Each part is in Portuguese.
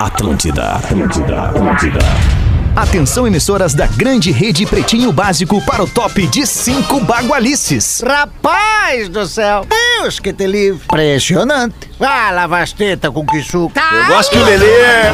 Atlântida, Atlântida, Atlântida. Atenção, emissoras da grande rede Pretinho Básico para o top de cinco bagualices. Rapaz do céu! Deus que te livre! Impressionante! Ah, lavasteta com que suco! Eu gosto que o Lelê,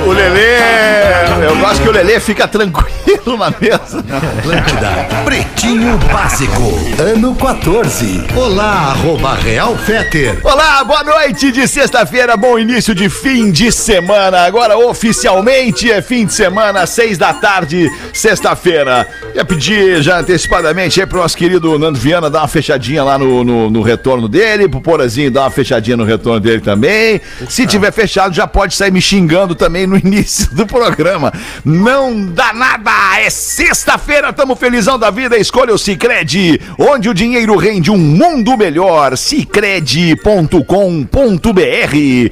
o Lelê, eu gosto que o Lelê fica tranquilo na mesa. Atlântida, Pretinho Básico, ano 14. Olá, arroba Real Feter. Olá, boa noite de sexta-feira, bom início de fim de semana. Agora oficialmente é fim de semana, seis da tarde, sexta-feira. Ia pedir já antecipadamente aí pro nosso querido Nando Viana dar uma fechadinha lá no, no, no retorno dele, pro Porazinho dar uma fechadinha no retorno dele também. Se tiver fechado, já pode sair me xingando também no início do programa. Não dá nada, é sexta-feira, tamo felizão da vida. Escolha o Cicred, onde o dinheiro rende um mundo melhor. Cicred.com.br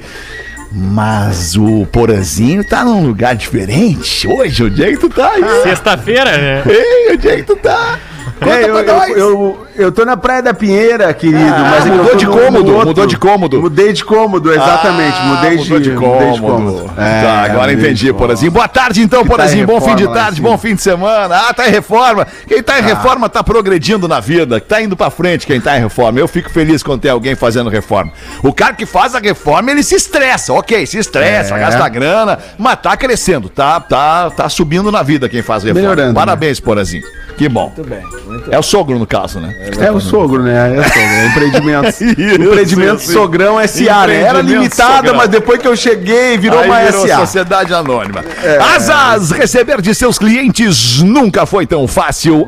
mas o Porazinho tá num lugar diferente. Hoje, onde é que tu tá aí? Sexta-feira, né? Ei, onde é que tu tá? Conta É, eu, pra nós. eu, eu, eu tô na Praia da Pinheira, querido. Ah, mas é mudou de cômodo, outro. mudou de cômodo. Mudei de cômodo, exatamente. Ah, mudei, mudou de, de mudei de cômodo. cômodo. tá, É, agora mudei de entendi, cômodo. Porazinho. Boa tarde, então, Que tá Porazinho. em bom fim de reforma lá em tarde, bom fim de semana. Ah, tá em reforma. Quem tá em reforma tá progredindo na vida, tá indo pra frente quem tá em reforma. Eu fico feliz quando tem alguém fazendo reforma. O cara que faz a reforma, ele se estressa, ok, se estressa, É. gasta grana, mas tá crescendo, tá, tá, tá subindo na vida quem faz reforma. Melhorando, Parabéns, Porazinho. Que bom. Muito bem. muito É o sogro, no caso, né? É o sogro, né? É o sogro. É empreendimentos. Isso, empreendimento isso. Sogrão SA, né? Era Empreendimento limitada, Sogrão. mas depois que eu cheguei, virou Aí uma virou SA. Sociedade Anônima. Asas, receber de seus clientes nunca foi tão fácil.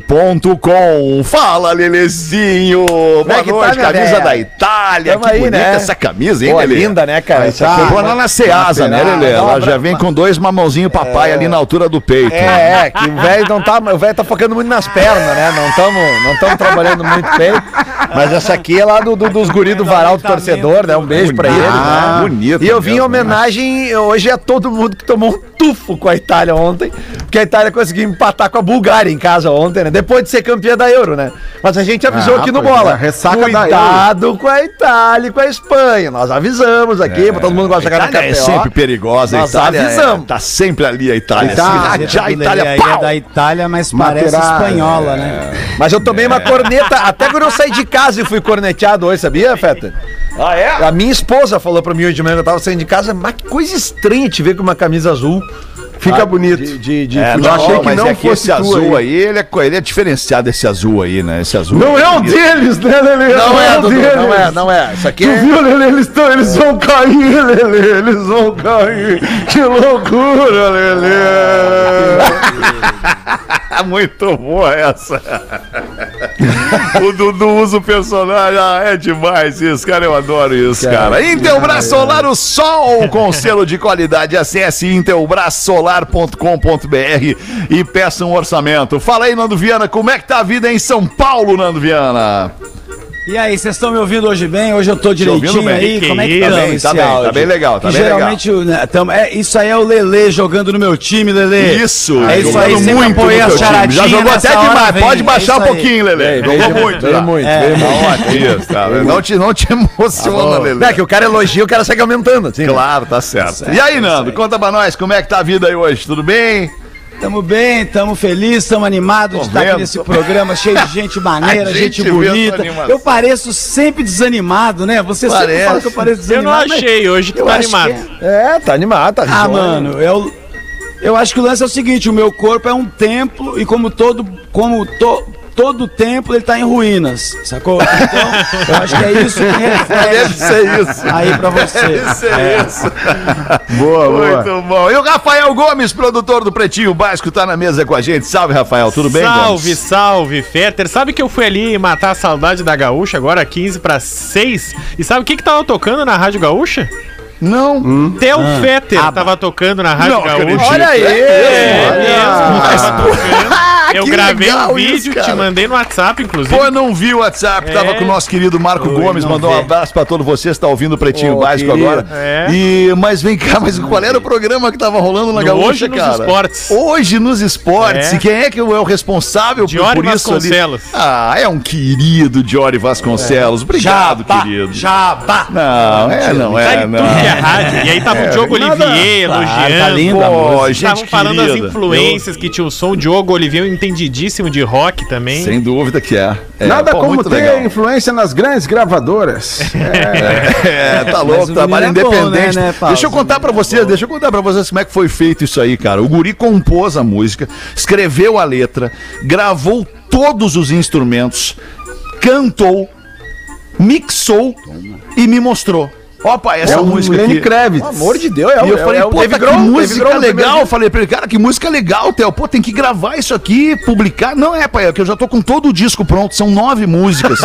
ASAAS.com. Fala, Lelezinho. Boa é que tá, noite, minha camisa véia? da Itália. Tamo que aí, bonita né? essa camisa, hein, Pô, Lelê? linda, né, cara? Mas Isso tá- Comprou lá na Ceasa, né, dá Ela já vem com dois mamãozinhos papai ali na altura do peito. É, é, que o velho não tá, o velho tá focando muito nas pernas, né? Não estamos não tamo trabalhando muito peito. Mas essa aqui é lá do, do- dos guri do varal do torcedor, né? Um beijo pra eles, Ah, né? bonito E eu vim em homenagem hoje a todo mundo que tomou um tufo com a Itália ontem, porque a Itália conseguiu empatar com a Bulgária em casa ontem, né? Depois de ser campeã da Euro, né? Mas a gente avisou Ah, aqui no pois bola. é, ressaca da Cuidado com a Itália e com a Espanha. Nós avisamos aqui, pra todo mundo gosta de A jogar na Itália é sempre perigosa, a Nós Itália é- avisamos. tá sempre ali a Itália. Tá. assim, já a Lelê Itália, aí pau! é da Itália, mas parece Materá, espanhola, né? Mas eu tomei uma corneta, até quando eu saí de casa e fui corneteado hoje, sabia, Feta? Ah, é? A minha esposa falou pra mim hoje de manhã que eu tava saindo de casa, mas que coisa estranha te ver com uma camisa azul. Fica bonito. De, de, de É, futebol. não, achei que mas não é que fosse esse azul aí. aí, ele, é, ele é diferenciado esse azul aí, né? Esse azul. Não é o deles, né, Lelê? Não é, o Dudu, deles. não é, não é. Isso aqui Tu é... viu, Lelê? Eles, tão, eles vão cair, Lelê. Eles vão cair. Que loucura, Lelê. Muito boa essa. o Dudu usa o personagem. Ah, é demais isso, cara. Eu adoro isso, cara. Intelbras Solar, o sol com selo de qualidade. Acesse intelbrasolar.com.br e peça um orçamento. Fala aí, Nando Viana, como é que tá a vida em São Paulo, Nando Viana? E aí, vocês estão me ouvindo hoje bem? Hoje eu tô direitinho bem. aí? Que Como é que tá Tá bem, esse tá bem, tá áudio? bem legal, tá Que bem legal. geralmente, né, tamo- é, isso aí é o Lelê jogando no meu time, Lelê. Isso, é isso aí, sempre muito apoiei a charadinha. Já jogou até demais. vem, Pode é baixar um isso aí. pouquinho, Lelê. Veio Jogou muito, veio já. muito, É. veio muito. Tá ótimo isso, cara. Não te, não te emociona, Lelê. É que o cara elogia, o cara segue aumentando, assim. né? Claro, tá certo. E aí, Nando, conta pra nós, como é que tá a vida aí hoje? Tudo bem? Tamo bem, tamo felizes, tamo animados Tô de estar aqui nesse tô- programa cheio de gente maneira, gente, gente bonita. Eu pareço sempre desanimado, né? Você sempre Parece. fala que eu pareço Eu não desanimado. achei hoje que eu tá animado. que é. É, tá animado, tá Ah, mano, eu, eu acho que o lance é o seguinte: o meu corpo é um templo e como todo, como to, todo templo ele tá em ruínas, sacou? Então, eu acho que é isso que Deve reflete ser isso. aí pra você. Deve ser É. isso. Boa, boa. Muito bom. E o Rafael Gomes, produtor do Pretinho Básico, tá na mesa com a gente. Salve, Rafael. Tudo bem, salve, Gomes? salve, Fetter. Sabe que eu fui ali matar a saudade da Gaúcha agora, 15 para 6? E sabe o que que tava tocando na Rádio Gaúcha? Não. Theo Fetter tava tocando na Rádio Não Gaúcha. acredito. Olha aí! É Olha. mesmo, tava tocando. Eu que gravei legal um vídeo, isso, te mandei no WhatsApp, inclusive. Pô, eu não vi o WhatsApp, tava É. com o nosso querido Marco Gomes, não mandou um vê. abraço pra todos vocês, tá ouvindo o Pretinho Ô, Básico querido. agora. É. E, mas vem cá, mas qual era o programa que tava rolando na No Gaúcha, Hoje nos cara? Esportes. Hoje nos esportes. É. E quem é que é o responsável por, Diori por isso ali? Vasconcelos. Ah, é um querido Diori Vasconcelos. Obrigado, querido. Jabá. Não, é, não Tá é, não. é rádio. E aí tava o Diogo nada- Olivier Claro, elogiando. tá lindo a Pô, gente Estavam falando das influências que tinha o som. O Diogo Olivier, entendidíssimo de rock também. Sem dúvida que é. É, Nada pô, como ter legal. influência nas grandes gravadoras. É, tá louco, trabalho menino é bom, independente. né, né, Paulo? deixa eu contar pra vocês, deixa eu contar pra vocês como é que foi feito isso aí, cara. O Guri compôs a música, escreveu a letra, gravou todos os instrumentos, cantou, mixou e me mostrou. Ó, pai, essa É um música Lenny aqui. Kravitz. Pelo amor de Deus, é, E eu é- falei, é pô, tá Grohl, que música Grohl, legal. Falei pra ele, cara, que música legal, Theo. Pô, tem que gravar isso aqui, publicar. Não é, pai, é que eu já tô com todo o disco pronto, são nove músicas.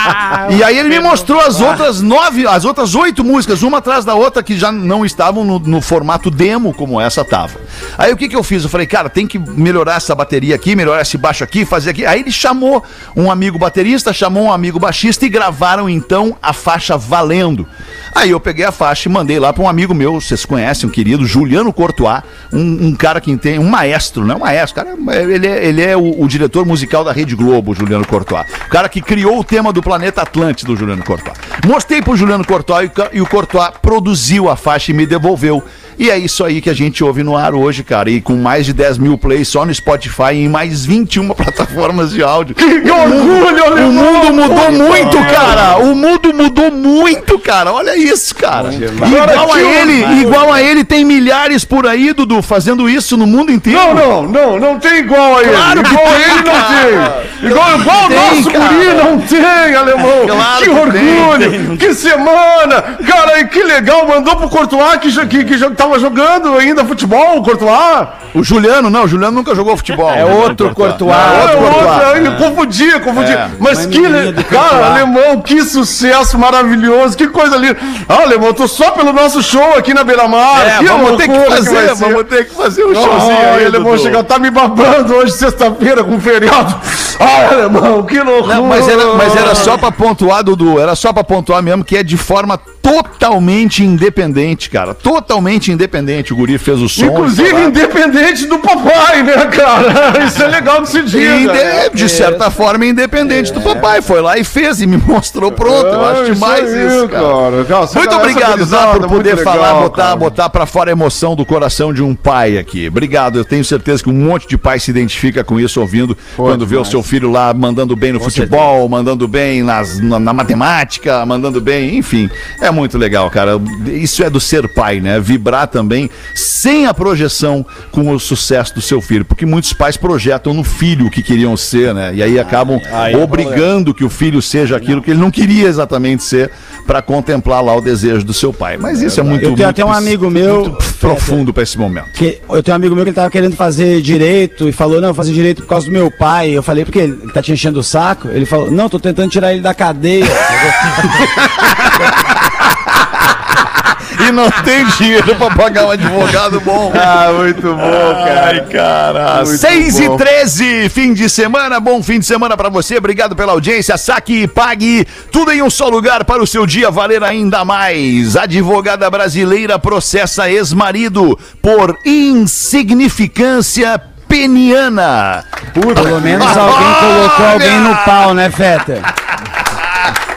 e aí ele me mostrou as outras nove, as outras oito músicas, uma atrás da outra, que já não estavam no, no formato demo, como essa tava. Aí o que que eu fiz? Eu falei, cara, tem que melhorar essa bateria aqui, melhorar esse baixo aqui, fazer aqui. Aí ele chamou um amigo baterista, chamou um amigo baixista e gravaram então a faixa Valendo. Aí eu peguei a faixa e mandei lá para um amigo meu, vocês conhecem, um querido, Juliano Courtois, um, um cara que tem, um maestro, não é um maestro, cara, ele é, ele é o, o diretor musical da Rede Globo, Juliano Courtois. O cara que criou o tema do Planeta Atlântico, Juliano Courtois. Mostrei pro Juliano Courtois e e o Courtois produziu a faixa e me devolveu. E é isso aí que a gente ouve no ar hoje, cara. E com mais de 10 mil plays só no Spotify e em mais 21 plataformas de áudio. Que orgulho, O mundo mudou Puta muito, merda. cara. O mundo mudou muito, cara. Olha isso, cara. Igual a ele, igual a ele tem milhares por aí, Dudu, fazendo isso no mundo inteiro. Não, não, não, não tem igual a ele. Claro que igual a tem, ele cara. não tem. Igual, igual o Tem, nosso cara. guri não tem, alemão. Claro que que orgulho, que semana. Cara, e que legal, mandou pro Courtois que, jo- que, que jo- tava jogando ainda futebol, o Courtois. O Juliano, não, o Juliano nunca jogou futebol. É outro Courtois. É outro É Courtois. outra, ele confundia, confundia. É. Mas que, cara, Courtois. alemão, que sucesso maravilhoso, que coisa linda. Ah, alemão, tô só pelo nosso show aqui na Beira-Mar. É, vamos ter que fazer, vamos ter que fazer um Oh, showzinho aí, alemão, Dudu. chega, tá me babando hoje, sexta-feira, com feriado. Ah, alemão, que loucura. Não, mas era, mas era só pra pontuar, Dudu, era só pra pontuar mesmo que é de forma totalmente independente, cara. Totalmente independente. O Guri fez o som. Inclusive independente do papai, né, cara? Isso é legal que se diga. Inde- de certa forma, independente do papai. Foi lá e fez e me mostrou pronto. Eu acho Ah, demais aí, isso, cara. Cara, essa- Muito obrigado, tá, gurizada por poder legal, falar, botar, cara. botar pra fora a emoção do coração de um pai aqui. Obrigado, eu tenho certeza que um monte de pai se identifica com isso, ouvindo, quando vê o seu filho lá mandando bem no futebol, mandando bem nas, na, na matemática, mandando bem, enfim. É muito legal, cara. Isso é do ser pai, né? Vibrar também sem a projeção com o sucesso do seu filho. Porque muitos pais projetam no filho o que queriam ser, né? E aí acabam é obrigando que o filho seja aquilo que ele não queria exatamente ser para contemplar lá o desejo do seu pai. Mas isso é muito Eu tenho muito até um amigo meu- profundo para esse momento. Que eu tenho um amigo meu que ele tava querendo fazer direito e falou, não, fazer direito por causa do meu pai. Eu falei, porque ele tá te enchendo o saco? Ele falou, não, tô tentando tirar ele da cadeia. E não tem dinheiro para pagar um advogado bom. Ah, muito bom, cara. Ai, cara. Muito 6 e bom. 13, fim de semana, bom fim de semana pra você. Obrigado pela audiência. Saque e pague tudo em um só lugar para o seu dia valer ainda mais. Advogada brasileira processa ex-marido por insignificância peniana. Pelo menos alguém colocou alguém no pau, né, Feta?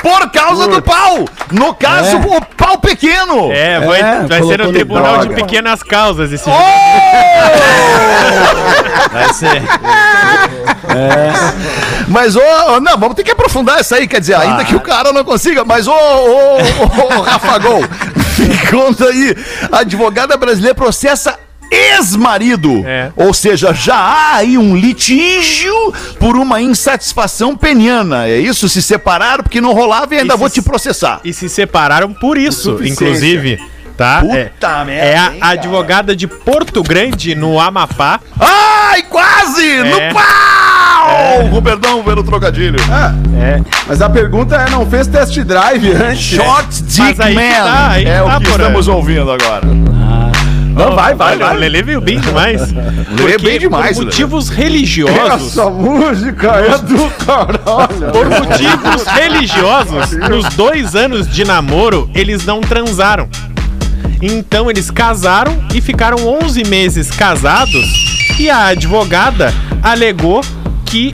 Por causa do pau. No caso, É. o pau pequeno. É, vai, É, vai ser no Tribunal de droga. Pequenas Causas esse Vai ser. Mas, ô, ô, não, vamos ter que aprofundar isso aí, quer dizer, ainda que o cara não consiga, mas, ô, ô, ô, ô, Rafa Gol, me conta aí, a advogada brasileira processa ex-marido, É. ou seja, já há aí um litígio por uma insatisfação peniana, é isso? Se separaram porque não rolava e ainda E vou se- te processar. E se separaram por isso, inclusive. Tá? Puta é, merda, é a hein, cara? advogada de Porto Grande, no Amapá. Ai, quase! É. No pau! Perdão pelo trocadilho. Mas a pergunta é, não fez test drive antes? Short Dick Man tá, aí é que o tá, que estamos ouvindo agora. Não, vai, vai, Olha, vai. o Lelê veio bem demais. Lelê é bem demais, Por Lelê. motivos religiosos. Essa música é do caralho. Por motivos religiosos, nos dois anos de namoro, eles não transaram. Então eles casaram e ficaram 11 meses casados e a advogada alegou que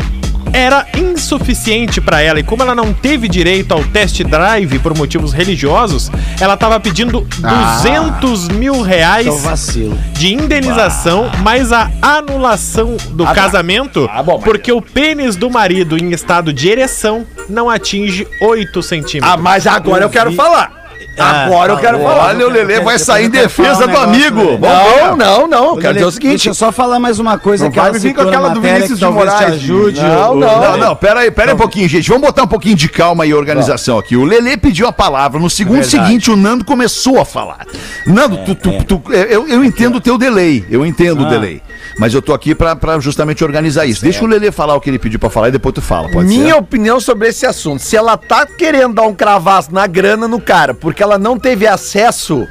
era insuficiente para ela e como ela não teve direito ao test drive por motivos religiosos, ela estava pedindo 200 mil reais o vacilo. de indenização, mais a anulação do casamento, Ah, bom, porque o pênis do marido em estado de ereção não atinge 8 centímetros. Ah, mas agora eu quero falar. Agora eu quero falar. Olha, o Lelê vai sair em defesa um do amigo. Não, não, não. Quero dizer o seguinte. Deixa eu só falar mais uma coisa Não que ela vai vir com citou aquela do Vinícius de Moraes, ajude. Não, não. Não, não, pera aí, pera aí um pouquinho, gente. Vamos botar um pouquinho de calma e organização aqui. O Lelê pediu a palavra. No segundo Verdade. seguinte, o Nando começou a falar. Nando, tu, tu- tu- eu, eu entendo o teu delay. Eu entendo o delay. Mas eu tô aqui pra, pra justamente organizar isso. Deixa o Lelê falar o que ele pediu pra falar e depois tu fala. Pode Minha ser? opinião sobre esse assunto. Se ela tá querendo dar um cravaço na grana no cara, porque ela não teve acesso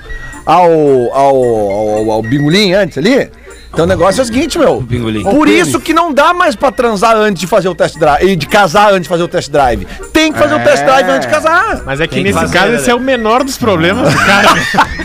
ao, ao, ao, ao bingolim antes ali. Então o negócio é o seguinte, meu. bingolim. Por isso que não dá mais pra transar antes de fazer o test drive. E de casar antes de fazer o test drive. Tem que fazer o test drive antes de casar. Mas é que nesse fazer, caso né, esse é o menor dos problemas do cara.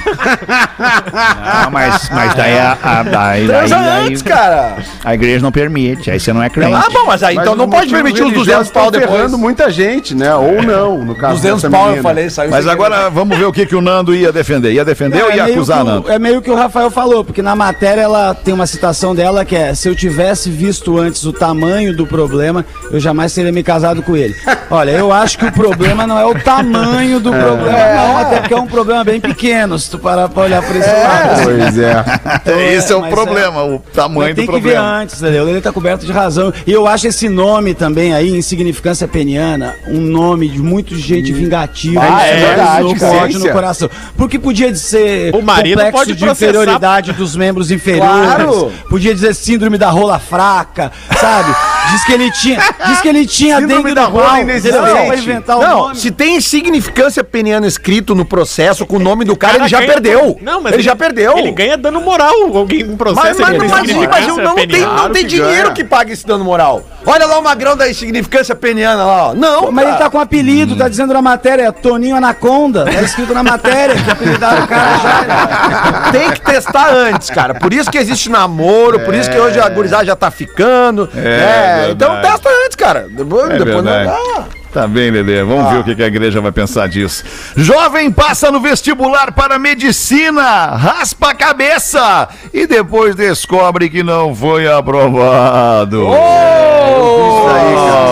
Ah, mas, mas daí a, a, daí, Transa antes, cara. a igreja não permite. Aí você não é crente. Ah, bom, mas aí Mas então não pode permitir os 200 religiosos pau depois. muita gente, né? Ou não, no caso 200 dessa pau eu menina. falei, saiu Mas agora vamos ver o que, que o Nando ia defender. Ia defender ou ia meio acusar, o- Nando? é meio que o Rafael falou, porque na matéria ela tem uma citação dela que é: se eu tivesse visto antes o tamanho do problema, eu jamais teria me casado com ele. Olha, eu acho que o problema não é o tamanho do problema, não, até porque é um problema bem pequeno, se tu parar pra olhar por esse lado. Pois é. Então, Esse é o mas problema, o tamanho Mas tem do que ver problema. antes, entendeu? Ele tá coberto de razão. E eu acho esse nome também aí, Insignificância Peniana, um nome de muita gente vingativa. Ah, é isso verdade, com ódio no coração. Porque podia ser O marido complexo pode de processar. inferioridade dos membros inferiores. Claro. Podia dizer síndrome da rola fraca, sabe? Diz que ele tinha, diz que ele tinha Síndrome dengue da rola inexistente. entendeu? Só pra inventar o Não, nome. se tem significância peniana escrito no processo com o nome do cara, cara ele já ganha- perdeu. Não, mas ele, já perdeu. Ele ganha dano moral. Alguém em processo Mas, mas, ele mas, mas, mas não, tem, não tem que dinheiro ganha. que pague esse dano moral. Olha lá o magrão da insignificância peniana lá, ó. Não, Mas ele cara. tá com apelido, tá dizendo na matéria, Toninho Anaconda. Tá escrito na matéria que apelidaram o cara já. Tem que testar antes, cara. Por isso que existe namoro, por isso que hoje a gurizada já tá ficando. É né? Então testa antes, cara. Depois, É depois não dá. Tá bem, Lelê. Vamos ver o que que a igreja vai pensar disso. Jovem passa no vestibular para medicina, raspa a cabeça e depois descobre que não foi aprovado.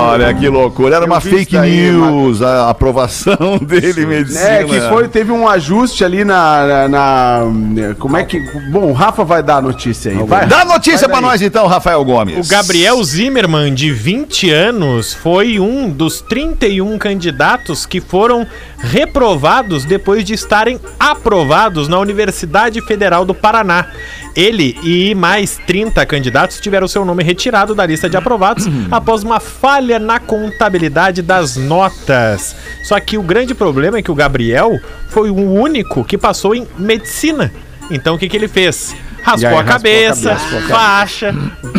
Olha que loucura. Era Eu uma fake daí, news a aprovação dele em medicina. É, que foi, teve um ajuste ali na, na- na- Como é que. Bom, o Rafa vai dar a notícia aí. Vai. Dá notícia daí. nós então, Rafael Gomes. O Gabriel Zimmermann, de 20 anos, foi um dos 31 candidatos que foram reprovados depois de estarem aprovados na Universidade Federal do Paraná. Ele e mais 30 candidatos tiveram seu nome retirado da lista de aprovados após uma falha na contabilidade das notas. Só que o grande problema é que o Gabriel foi o único que passou em medicina. Então o que, que ele fez? Raspou, aí, a, raspou a cabeça, faixa,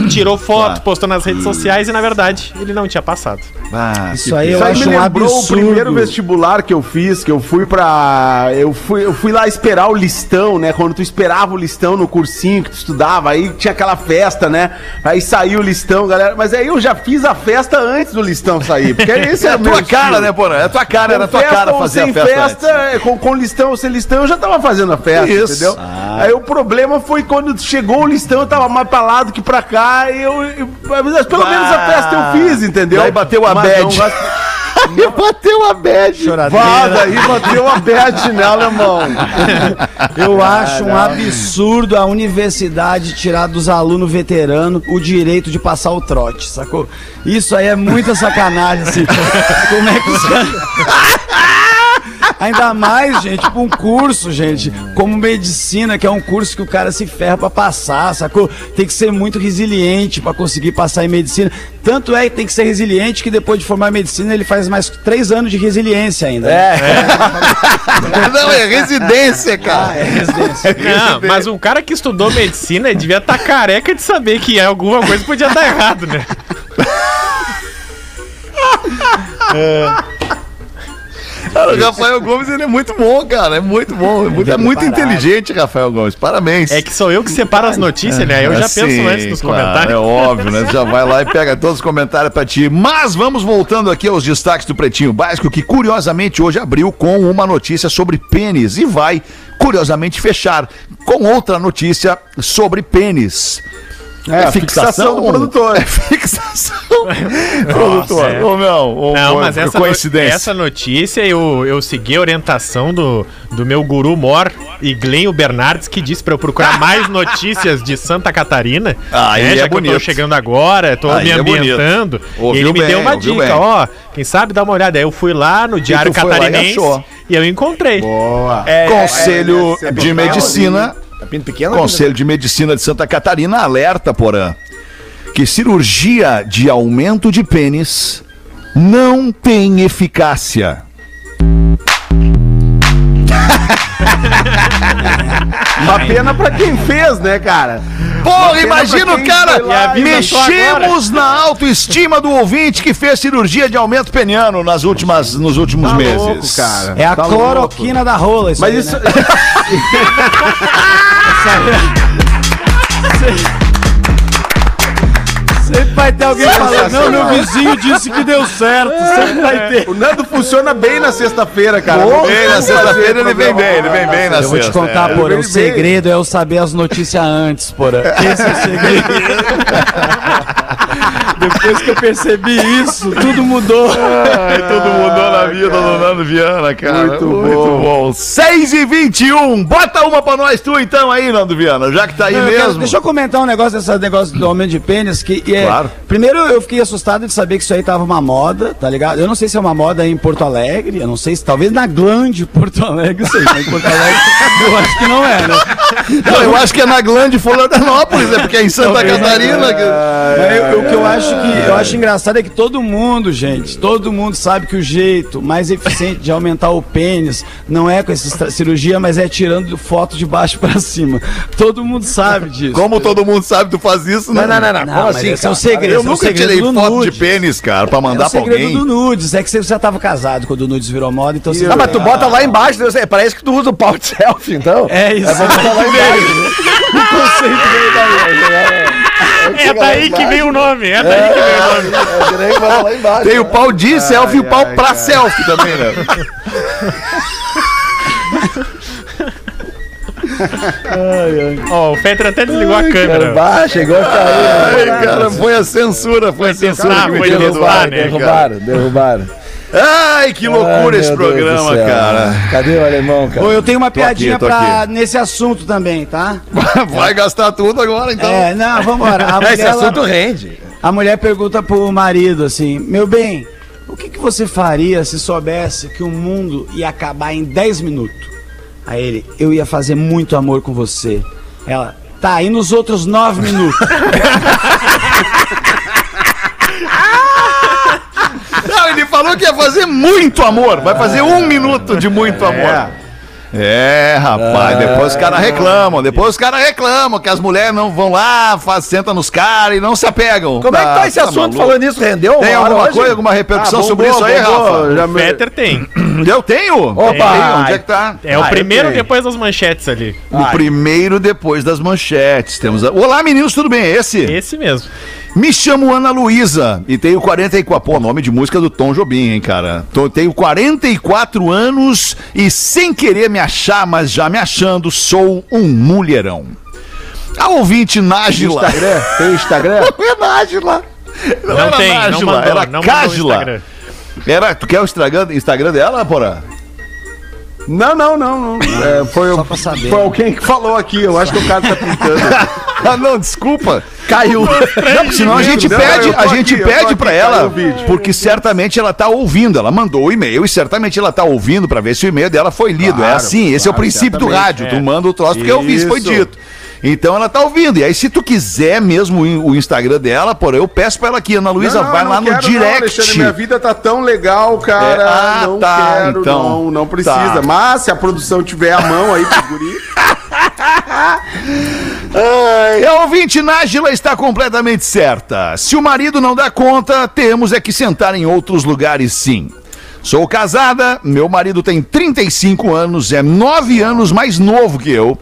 tirou foto, postou nas redes sociais e na verdade ele não tinha passado. Ah, Isso aí eu Isso aí acho me um lembrou o absurdo. primeiro vestibular que eu fiz, que eu fui pra. Eu fui, eu fui lá esperar o listão, né? Quando tu esperava o listão no cursinho que tu estudava, aí tinha aquela festa, né? Aí saiu o listão, galera. Mas aí eu já fiz a festa antes do listão sair. Porque esse É é, a tua cara, estilo. né, Porã? É a tua cara, era a Com tua cara ou fazer a festa. festa, é, com, com listão ou sem listão, eu já tava fazendo a festa, Isso. entendeu? Aí o problema foi quando chegou o listão, eu tava mais pra lá do que pra cá, e eu, eu- mas pelo menos a festa eu fiz, entendeu? Daí bateu a bad. E bateu a bad. Vá, daí bateu a bad, né, alemão? Eu acho um absurdo a universidade tirar dos alunos veteranos o direito de passar o trote, sacou? Isso aí é muita sacanagem, assim. Como é que os caras. Ainda mais, gente, pra um curso, gente, como medicina, que é um curso que o cara se ferra pra passar, sacou? Tem que ser muito resiliente pra conseguir passar em medicina. Tanto é que tem que ser resiliente que depois de formar em medicina ele faz mais três anos de resiliência ainda. É, Não, é residência, cara. é residência. Não, mas um cara que estudou medicina devia estar careca de saber que alguma coisa podia dar errado, né? Cara, o Rafael Gomes, ele é muito bom, cara. É muito bom. É muito, é muito inteligente, Rafael Gomes. Parabéns. É que sou eu que separo as notícias, né? Eu já Assim, penso antes nos claro, comentários. É óbvio, né? Você já vai lá e pega todos os comentários pra ti. Mas vamos voltando aqui aos destaques do Pretinho Básico, que curiosamente hoje abriu com uma notícia sobre pênis e vai, curiosamente, fechar com outra notícia sobre pênis. É, a fixação do produtor. É fixação. produtor. é. Ô, meu, ô, Não, mas essa, coincidência. no- essa notícia eu, eu segui a orientação do, do meu guru mor, Iglenho Bernardes, que disse pra eu procurar mais notícias de Santa Catarina. Aí né, é já que eu bonito. tô chegando agora, tô Aí me é ambientando. e Ouviu ele me bem, deu uma dica, bem. ó. Quem sabe dá uma olhada. Aí eu fui lá no Diário e Catarinense achou. e, eu encontrei. Boa. É, Conselho é, é, é de Medicina. É pinto pequeno? Conselho de Medicina de Santa Catarina alerta, porã, que cirurgia de aumento de pênis não tem eficácia. Uma pena pra quem fez, né, cara? Porra, imagina o cara. lá. Mexemos na autoestima do ouvinte que fez cirurgia de aumento peniano nas últimas, nos últimos Tá meses. louco, cara. É a Tá cloroquina da rola, isso Mas aí, isso. né? Essa... Essa... Sempre vai ter alguém falando, não, meu vizinho disse que deu certo. Sempre vai ter. O Nando funciona bem na sexta-feira, cara. Bem, na sexta-feira ele vem bem, ele vem bem na Eu vou te sexta. contar, é. porra, o segredo é eu saber as notícias antes, porra. Esse é o segredo. Depois que eu percebi isso, tudo mudou. Ai, tudo mudou na vida do Nando Viana, cara. Muito Muito bom. 6 e 21 Bota uma pra nós, tu então aí, Nando Viana, já que tá aí Não, eu quero- mesmo. deixa eu comentar um negócio desse negócio do aumento de pênis. Que, é- Claro. Primeiro, eu fiquei assustado de saber que isso aí tava uma moda, tá ligado? Eu não sei se é uma moda em Porto Alegre, eu não sei se talvez na Glande Porto Alegre, sei, mas em Porto Alegre eu acho que não é, né? Não, eu acho que é na Glande Florianópolis, é porque é em Santa Talvez na Catarina. que- Mas eu- o que eu acho que eu acho engraçado é que todo mundo, gente, todo mundo sabe que o jeito mais eficiente de aumentar o pênis não é com essa cirurgia, mas é tirando foto de baixo pra cima. Todo mundo sabe disso. Como todo mundo sabe, tu faz isso, né? Não, não, não, não. Como assim? esse é cara? segredo. Eu é nunca segredo tirei foto nudes. de pênis, cara, pra É mandar o pra segredo alguém. do nudes. É que você já tava casado quando o nudes virou moda, então você. Não, mas tu bota lá embaixo, é, parece que tu usa o pau de selfie, então. É isso. O conceito veio daí. É daí que veio o nome, é daí que veio o nome. É, lá embaixo. Tem o pau de selfie e o pau pra selfie também, né? Ó, o Petra até desligou a câmera. Bah, chegou a cair. Ai, cara, foi a censura, foi a censura Ah, foi derrubar, ar, né, cara. Derrubaram, derrubaram. Ai, que loucura Ai, esse programa, cara. Cadê o alemão, cara? Ô, eu tenho uma Tô piadinha aqui, pra, aqui. nesse assunto também, tá? Vai gastar tudo agora, então. É, não, vambora. A mulher, Esse assunto rende. a mulher pergunta pro marido assim: Meu bem, o que, que você faria se soubesse que o mundo ia acabar em 10 minutos? Aí ele: Eu ia fazer muito amor com você. Ela: Tá, e nos outros 9 minutos? Falou que ia fazer muito amor. Vai fazer um minuto de muito amor. É, rapaz, depois os caras reclamam, depois os caras reclamam que as mulheres não vão lá, faz, sentam nos caras e não se apegam. Como é que tá esse assunto maluco? falando nisso? Rendeu? Tem alguma hoje? coisa, alguma repercussão Ah, sobre bombou, isso aí, bombou, Rafa? já O me- Peter tem. Eu tenho. Opa! Onde é que tá? É o Ah, primeiro depois das manchetes ali. O primeiro depois das manchetes. Temos a... Olá, meninos, tudo bem? É Esse? Esse mesmo. Me chamo Ana Luísa e tenho 44. Pô, nome de música do Tom Jobim, hein, cara? Tô- tenho 44 anos e sem querer me achar, mas já me achando, sou um mulherão. A ouvinte Nájila. Instagram? Tem Instagram? Não é Nájila. Não, Não era tem, Nájila, era não mandou Cájila. Instagram. Era, tu quer o Instagram, Instagram dela, porra? Não, não, não. não. É, foi, Só o- pra saber. foi alguém que falou aqui. Eu acho que o cara tá pintando. ah, não, desculpa. Caiu. Não, senão a gente Não, pede, a gente aqui, pede caiu ela, porque certamente ela tá ouvindo. Ela mandou o e-mail e certamente ela tá ouvindo pra ver se o e-mail dela foi lido. é Claro, assim, esse é o claro, princípio do rádio. Tu manda o troço porque eu vi, isso foi dito. Então ela tá ouvindo. E aí, se tu quiser mesmo o Instagram dela, por eu peço pra ela aqui, Ana Luísa, Não, vai não lá no quero, não, direct. Alexandre, minha vida tá tão legal, cara. É, ah, não tá, quero, então, não, não precisa. tá. Mas se a produção tiver a mão aí pro guri. Ai, a ouvinte Nájila está completamente certa. Se o marido não dá conta, temos é que sentar em outros lugares sim. Sou casada, meu marido tem 35 anos, é 9 anos mais novo que eu.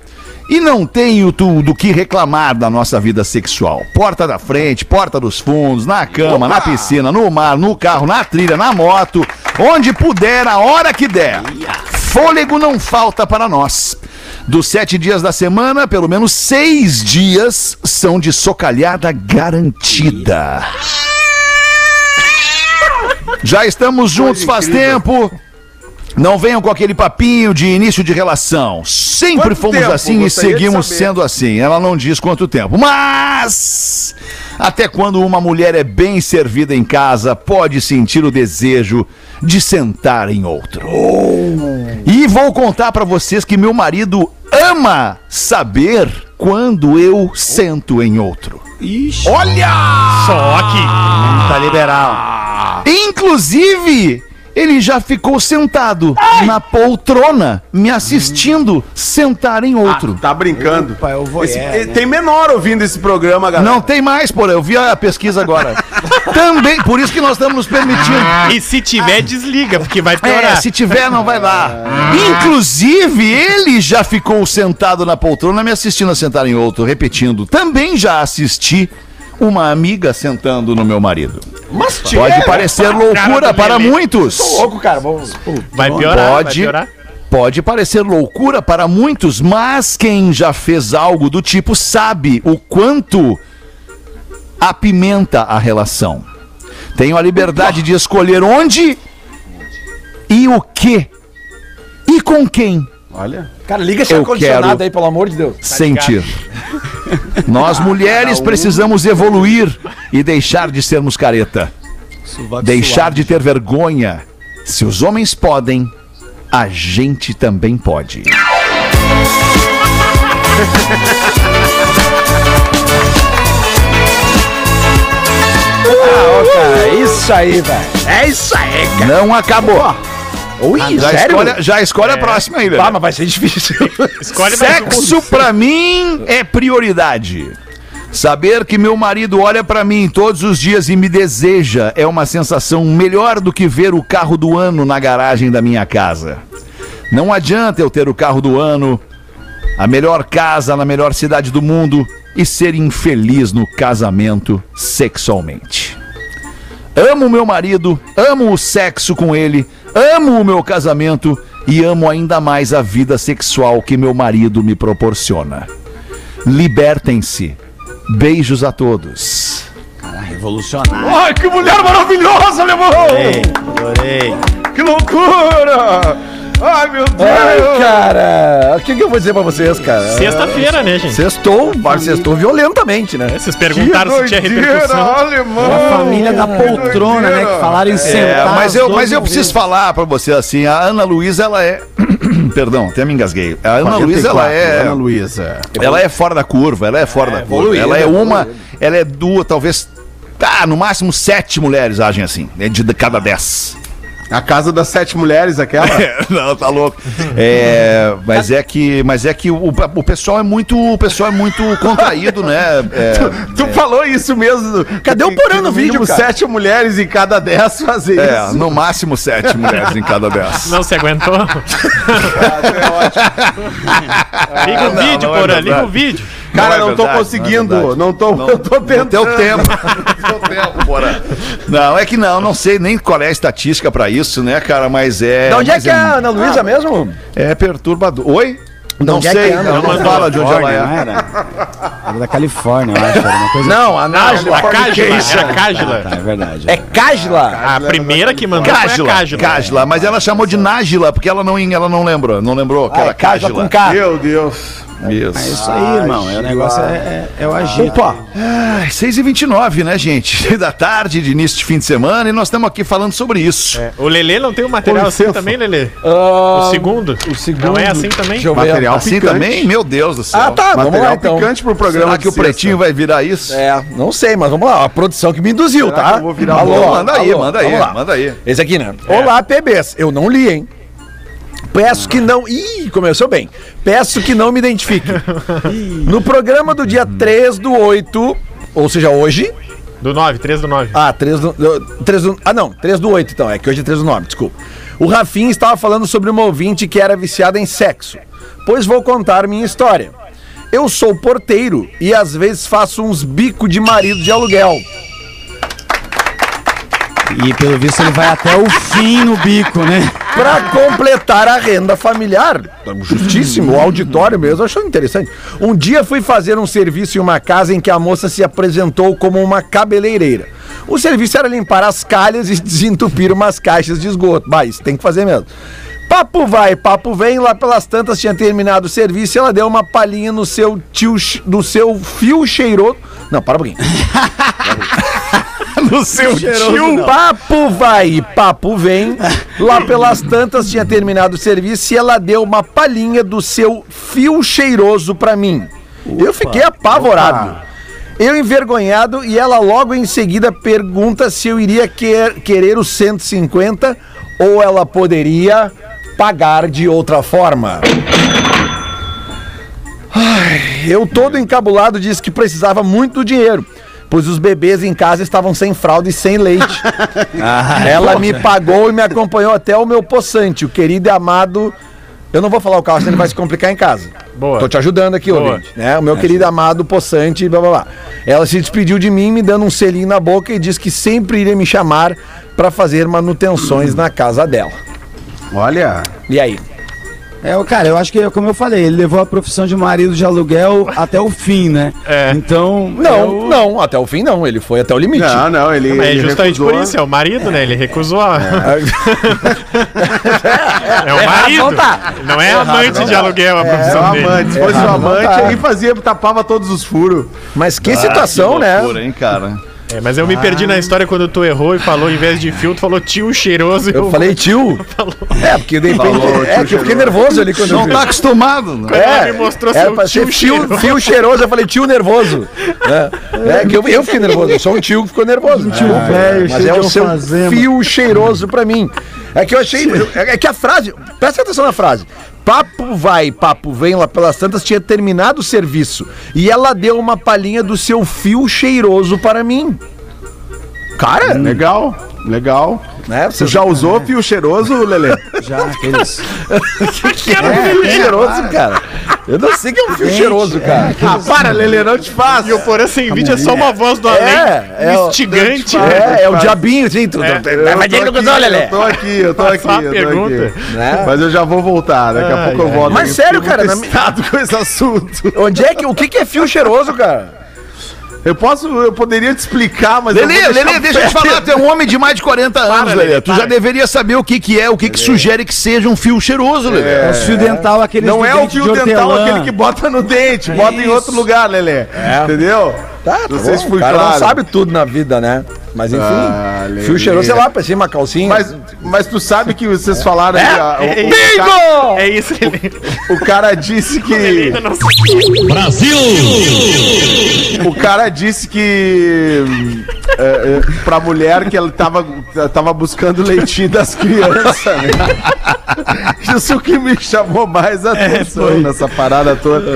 E não tenho tu- do que reclamar da nossa vida sexual. Porta da frente, porta dos fundos, na cama, na piscina, no mar, no carro, na trilha, na moto, onde puder, a hora que der. Fôlego não falta para nós. Dos sete dias da semana, pelo menos seis dias são de socalhada garantida. Já estamos juntos faz tempo. Não venham com aquele papinho de início de relação. Sempre Quanto fomos assim e seguimos sendo assim. Ela não diz quanto tempo. Mas até quando uma mulher é bem servida em casa, pode sentir o desejo de sentar em outro. E vou contar pra vocês que meu marido ama saber quando eu sento em outro. Olha! Só que. Tá liberal. Inclusive, ele já ficou sentado na poltrona, me assistindo sentar em outro. Tá brincando. Pai, eu vou Esse- é, eh, Tem menor ouvindo esse programa, galera. Não tem mais, porra. Eu vi a pesquisa agora. Também, por isso que nós estamos nos permitindo. E se tiver, desliga, porque vai É, piorar. se tiver, não vai lá. Inclusive, ele já ficou sentado na poltrona me assistindo a sentar em outro, repetindo. Também já assisti uma amiga sentando no meu marido. Mas Pode parecer loucura para muitos. Louco, cara. Vamos. Vai piorar, vai Pode, piorar. pode parecer loucura para muitos, mas quem já fez algo do tipo sabe o quanto apimenta a relação. Tenho a liberdade de escolher onde e o que e com quem Olha. Cara, liga esse Eu ar-condicionado quero- aí, pelo amor de Deus. sentir. Nós mulheres precisamos evoluir e deixar de sermos careta. Deixar de ter vergonha. Se os homens podem, a gente também pode. Cara, isso aí, velho. É isso aí, cara. Não acabou. Ui, Já sério? escolhe, já escolhe a próxima aí, Ah, velho. mas vai ser difícil. Escolhe mais. Sexo pra mim é prioridade. Saber que meu marido olha pra mim todos os dias e me deseja é uma sensação melhor do que ver o carro do ano na garagem da minha casa. Não adianta eu ter o carro do ano, a melhor casa na melhor cidade do mundo e ser infeliz no casamento sexualmente. Amo meu marido, amo o sexo com ele, amo o meu casamento e amo ainda mais a vida sexual que meu marido me proporciona. Libertem-se. Beijos a todos. Revolucionário. Ai, que mulher maravilhosa, alemão! Adorei. Que loucura! Ai, meu Deus! Ai, cara. O que, que eu vou dizer pra vocês, cara? Sexta-feira, né, gente? Sextou, mas sextou violentamente, né? Vocês perguntaram se tinha repercussão. alemão! A família da poltrona, né? Que falaram em É, sentar. mas eu, as mas eu preciso falar pra você assim, a Ana Luísa, ela é... Perdão, até me engasguei. A Ana Luísa, ela é... Ana Luísa. Ela é fora da curva, ela é fora da curva. evoluída, Ela é uma, evoluída. ela é duas, talvez, tá, no máximo sete mulheres agem assim, é de cada dez. A casa das sete mulheres, aquela? É, não, tá louco. É, mas é que, mas é que o, o pessoal é muito, o pessoal é muito contraído, né? É, Tu falou isso mesmo. Cadê o Porã no vídeo, cara? sete mulheres em cada dez fazer é, isso. no máximo sete mulheres em cada dez. Não se aguentou? Liga o vídeo, não é Porã, liga o vídeo. Cara, Não é não, tô conseguindo. não é Não, tô, eu tô No tentando. teu tempo. Teu tempo. Não, é que não, não sei nem qual é a estatística pra isso, né, cara, mas é... De onde é que é a Ana Luísa mesmo? É perturbador. Oi? Não onde é sei, é, ela não? não fala de onde ela Não é. era? Era da Califórnia, eu acho. Era uma coisa Não, a Não, Nájila. a Cágila, era a Cágila. Tá, é verdade. É Cágila? A primeira que mandou foi a Cágila, Cágila. Cágila, mas ela chamou de Nájila porque ela não, ela não lembrou, não lembrou que Ah, era é Cágila Cágila. com K. Meu Deus. Isso. É isso aí, irmão. É, o negócio é, é, é o agito. Opa, Ai, 6h29, né, gente? Da tarde, de início de fim de semana, e nós estamos aqui falando sobre isso. É, O Lelê não tem um material assim também, Lelê? ah, O segundo? o segundo. Não é assim também? Deixa eu ver. Material Assim picante. também? Meu Deus do céu. Ah, tá, vamos Material lá então. picante pro programa Será que o. Pretinho vai virar isso? É, não sei, mas vamos lá. A produção que me induziu, Será tá? que eu vou virar alô, bola? manda aí, alô, manda aí, vamos manda aí. Esse aqui, né? Olá, PBs. Eu não li, hein? Peço que não. Ih, começou bem. Peço que não me identifique. No programa do dia 3 do 8, ou seja, hoje. Do 9, 3 do 9. Ah, 3 do, 3 do. Ah, não, 3 do 8, então. É que hoje é 3 do 9, desculpa. O Rafinha estava falando sobre uma ouvinte que era viciada em sexo. Pois vou contar minha história. Eu sou porteiro e às vezes faço uns bico de marido de aluguel. E pelo visto ele vai até o fim no bico, né? Pra completar a renda familiar. Justíssimo, o auditório mesmo achou interessante. Um dia fui fazer um serviço em uma casa em que a moça se apresentou como uma cabeleireira. O serviço era limpar as calhas e desentupir umas caixas de esgoto. Isso tem que fazer mesmo. Papo vai, papo vem, lá pelas tantas tinha terminado o serviço e ela deu uma palhinha no seu tio, no seu fio cheiroso. Não, para um pouquinho. No seu tio. Papo vai, papo vem. Lá pelas tantas tinha terminado o serviço e ela deu uma palhinha do seu fio cheiroso pra mim. Eu fiquei apavorado. Eu envergonhado e ela logo em seguida pergunta se eu iria quer- querer os 150 ou ela poderia pagar de outra forma. Ai, eu todo encabulado disse que precisava muito do dinheiro, pois os bebês em casa estavam sem fralda e sem leite. Ela me pagou e me acompanhou até o meu poçante, o querido e amado. Eu não vou falar o carro, senão ele vai se complicar em casa. Boa. Tô te ajudando aqui, Boa. ouvinte. Né? O meu querido e amado poçante, blá blá blá. Ela se despediu de mim, me dando um selinho na boca e disse que sempre iria me chamar para fazer manutenções na casa dela. Olha. E aí? É, o cara, eu acho que, como eu falei, ele levou a profissão de marido de aluguel até o fim, né? É. Então. Não, eu- não, até o fim não. Ele foi até o limite. Não, não, ele. Mas é ele justamente recusou. por isso, é o marido, né? Ele recusou a... É o Errado marido. não tá. Não é amante de aluguel a É o profissão dele. amante. Se fosse o não amante, tá. aí fazia, tapava todos os furos. Mas que situação, Que né? loucura, hein, cara? É, mas eu me perdi na história quando tu errou e falou, em vez de fio, tu falou tio cheiroso. e Eu falei tio. É, porque de repente. Falou, é tio que eu fiquei nervoso ali quando eu Não tá acostumado. né? É, me mostrou era seu tio fio, cheiroso. fio cheiroso, eu falei tio nervoso. É, é que eu, eu fiquei nervoso, eu sou um tio que ficou nervoso. Tio velho, mas é o seu fio cheiroso pra mim. É que eu achei. É que a frase. Presta atenção na frase. Papo vai, papo vem lá pelas tantas, tinha terminado o serviço. E ela deu uma palhinha do seu fio cheiroso para mim. Cara, Legal, legal. né? Você já usou fio cheiroso, Lelê? Já, aqueles. que é um fio cheiroso, cara? Eu não sei que é um fio cheiroso, cara. Ah, para, Lelê, não te faça. E o Porã sem vídeo é só uma voz do além É, é o- instigante. É, é o diabinho, assim. Tu, É. vai que aqui, eu Lelê. eu tô aqui, eu tô aqui. Eu tô pergunta. aqui. Né? Mas eu já vou voltar, daqui a Ai, pouco eu volto. Mas sério, cara, excitado com esse assunto. Onde é que. O que é fio cheiroso, cara? Eu posso, eu poderia te explicar, mas eu Lelê, Lelê, deixa eu te falar, tu é um homem de mais de 40 anos, Lelê, Lelê. Tu para. já deveria saber o que que é, o que que sugere que seja um fio cheiroso, Lelê. É os fio dental, aqueles Não é o fio de dental hortelã. aquele que bota no dente, bota em Isso. outro lugar, Lelê. Entendeu? Tá, Não sei se fui o cara claro. não sabe tudo na vida, né? Mas enfim, Ah, fio cheiroso, sei lá, parecia uma calcinha. Mas, mas tu sabe que vocês falaram aí, a- o- É o, isso. cara, É isso, Lelê. o cara disse que. Não O cara disse que é, é, pra mulher que ela tava, tava buscando leitinho das crianças, né? Isso que me chamou mais a atenção nessa parada toda.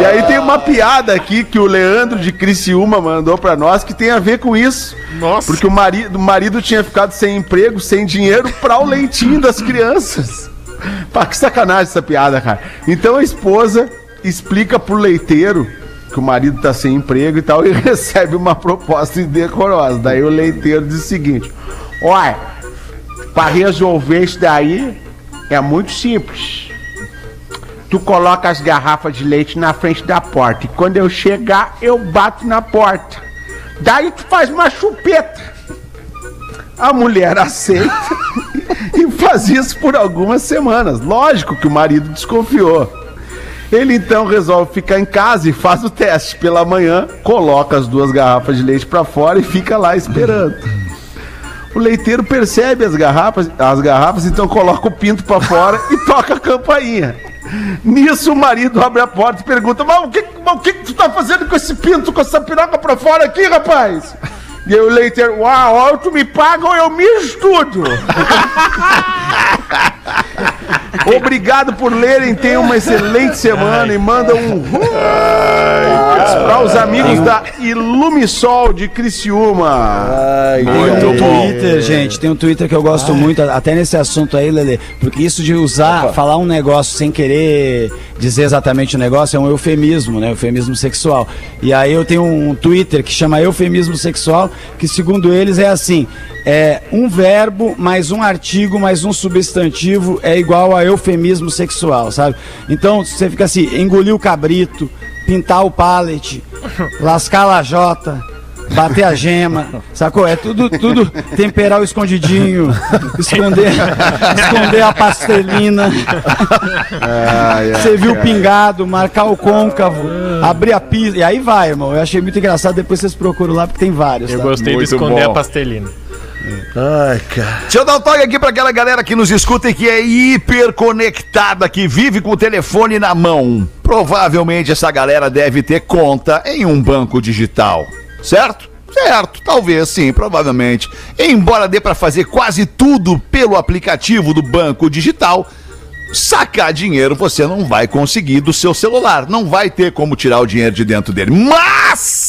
E aí tem uma piada aqui que o Leandro de Criciúma mandou pra nós que tem a ver com isso. Nossa. Porque o marido, o marido tinha ficado sem emprego, sem dinheiro pra o leitinho das crianças. Pá, que sacanagem essa piada, cara. Então a esposa explica pro leiteiro que o marido tá sem emprego e tal e recebe uma proposta indecorosa. Daí o leiteiro diz o seguinte: Olha, pra resolver isso daí é muito simples. tu coloca as garrafas de leite na frente da porta. E quando eu chegar, eu bato na porta. Daí tu faz uma chupeta. A mulher aceita e faz isso por algumas semanas. Lógico que o marido desconfiou. Ele então resolve ficar em casa e faz o teste pela manhã, coloca as duas garrafas de leite pra fora e fica lá esperando. O leiteiro percebe as garrafas, as garrafas, então coloca o pinto pra fora e toca a campainha. Nisso o marido abre a porta e pergunta: Mas o que, mas o que tu tá fazendo com esse pinto, com essa piroca pra fora aqui, rapaz? E aí o leiteiro, uau, ou tu me paga ou eu mijo tudo. Obrigado por lerem, tenham uma excelente semana e manda um para os amigos da Ilumisol de Criciúma. Tem um Twitter, gente, tem um Twitter que eu gosto muito, até nesse assunto aí, Lele, porque isso de usar, falar um negócio sem querer dizer exatamente o negócio é um eufemismo, né? Eufemismo sexual. E aí eu tenho um Twitter que chama eufemismo sexual, que segundo eles é assim: é um verbo mais um artigo mais um substantivo é igual a eufemismo sexual, sabe? Então você fica assim, engolir o cabrito, pintar o pallet, lascar a lajota, bater a gema, sacou? É tudo, tudo temperar o escondidinho, esconder, esconder a pastelina, servir o pingado, marcar o côncavo, abrir a pista, e aí vai, irmão. Eu achei muito engraçado, depois vocês procuram lá porque tem vários. Eu tá? gostei Muito de esconder bom. a pastelina. Deixa eu dar um toque aqui pra aquela galera que nos escuta e que é hiperconectada, que vive com o telefone na mão. Provavelmente essa galera deve ter conta em um banco digital, certo? Certo, talvez sim, provavelmente. Embora dê pra fazer quase tudo pelo aplicativo do banco digital, sacar dinheiro você não vai conseguir do seu celular. Não vai ter como tirar o dinheiro de dentro dele. Mas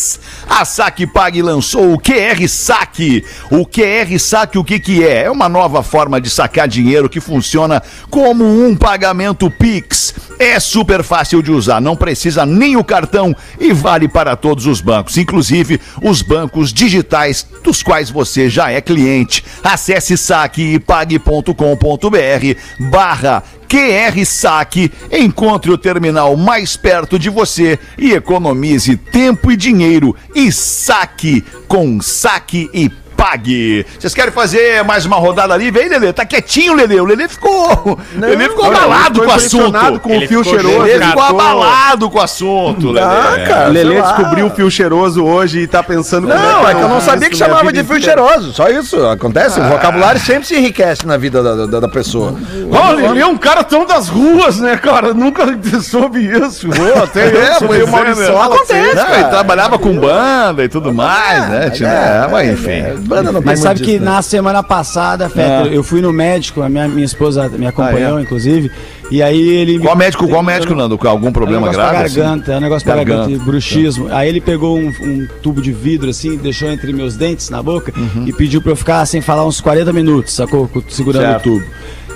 a Saque Pague lançou o QR Saque. O QR Saque o que que é? É uma nova forma de sacar dinheiro que funciona como um pagamento Pix. É super fácil de usar, não precisa nem o cartão e vale para todos os bancos, inclusive os bancos digitais dos quais você já é cliente. Acesse saquepague.com.br barra QR Saque, encontre o terminal mais perto de você e economize tempo e dinheiro. E saque com saque e pague. Vocês querem fazer mais uma rodada ali? Vem, Lelê. Tá quietinho, Lelê. O Lelê ficou. Lelê ficou Olha, abalado eu com o assunto. com o Ele fio ficou cheiroso. Lelê ficou abalado com o assunto, Lelê. Ah, cara. Lelê descobriu o fio cheiroso hoje e tá pensando Não, é que eu não sabia que chamava de fio cheiroso. Só isso. Acontece. O vocabulário sempre se enriquece na vida da, da, da pessoa. Olha, ele é um cara tão das ruas, né, cara? Nunca soube isso. Ô, até eu É, sou pois meio é, né? Acontece, cara. cara. Ele trabalhava com banda e tudo mais, né? Tinha- é, mas enfim. Banda não Mas sabe que disso, né? na semana passada, Fetter, eu fui no médico, a minha, minha esposa me acompanhou, inclusive, e aí ele... Qual médico, qual médico, Nando? Com algum É um problema grave? assim? garganta, é um negócio pra Garganta. garganta, bruxismo. Aí ele pegou um, um tubo de vidro assim, deixou entre meus dentes na boca Uhum. e pediu pra eu ficar sem falar uns 40 minutos, sacou? Co- Segurando Certo. o tubo.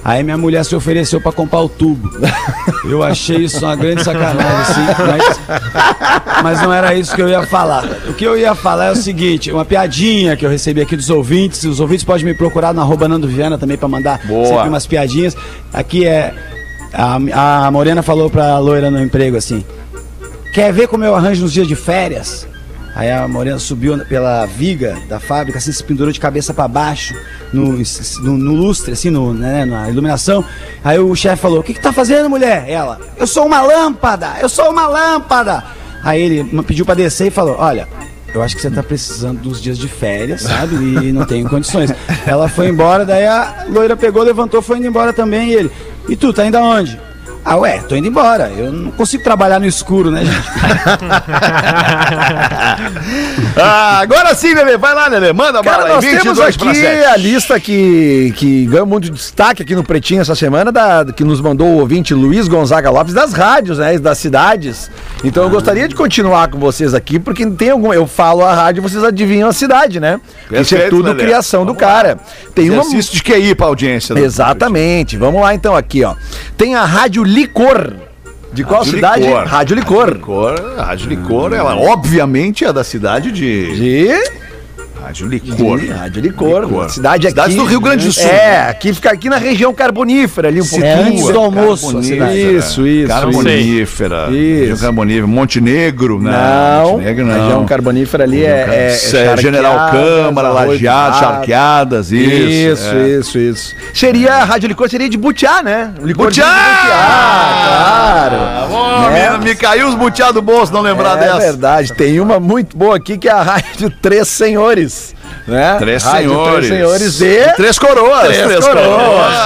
Aí minha mulher se ofereceu pra comprar o tubo. Eu achei isso uma grande sacanagem, assim, mas, mas não era isso que eu ia falar. O que eu ia falar é o seguinte: uma piadinha que eu recebi aqui dos ouvintes. Os ouvintes podem me procurar na arroba Nando Viana também pra mandar Boa. sempre umas piadinhas. Aqui é. A, a Morena falou pra loira no emprego assim: Quer ver como eu arranjo nos dias de férias? Aí a Morena subiu pela viga da fábrica, assim, se pendurou de cabeça pra baixo, no, no, no lustre, assim, no, né, na iluminação. Aí o chefe falou: O que, que tá fazendo, mulher? Ela: Eu sou uma lâmpada, eu sou uma lâmpada. Aí ele pediu pra descer e falou: Olha, eu acho que você tá precisando dos dias de férias, sabe? E não tenho condições. Ela foi embora, daí a loira pegou, levantou, foi indo embora também. E ele: E tu, tá indo aonde? Ah, ué, tô indo embora. Eu não consigo trabalhar no escuro, né, gente? Ah, agora sim, Lelê. Vai lá, Lelê. Manda Cara, bala aí. nós temos 22 pra aqui 7. a lista que, que ganhou muito destaque aqui no Pretinho essa semana, da, que nos mandou o ouvinte Luiz Gonzaga Lopes das rádios, né? Das cidades. Então eu gostaria de continuar com vocês aqui, porque tem algum. Eu falo a rádio, vocês adivinham a cidade, né? Isso é tudo Lelê. criação do cara. Tem uma. Exercício de QI pra audiência. né? Exatamente. Vamos lá então aqui, ó. Tem a Rádio Licor. De qual Rádio cidade? Licor. Rádio Licor. Licor, a Rádio Licor, ela obviamente é da cidade de. De. Rádio Licor. Rádio Licor. Licor. Cidade aqui. Cidades do Rio Grande do Sul. É, aqui fica aqui na região carbonífera ali um pouquinho. É antes do almoço. cidade. Isso, isso. Carbonífera. Isso. Região Carbonífera. Montenegro, né? Não, Montenegro a região carbonífera ali é, é, Isso, é General Câmara, Lajeado, Charqueadas, isso. Isso, é. isso, isso. Seria, a Rádio Licor seria de Butiá, né? Licor Butiá! claro. Ó, Né? me, me caiu os butiá do bolso não lembrar é dessa. verdade. Tem uma muito boa aqui que é a Rádio Três Senhores. Né? Três Rádio senhores. Três Senhores de... Três coroas. Três, coroas,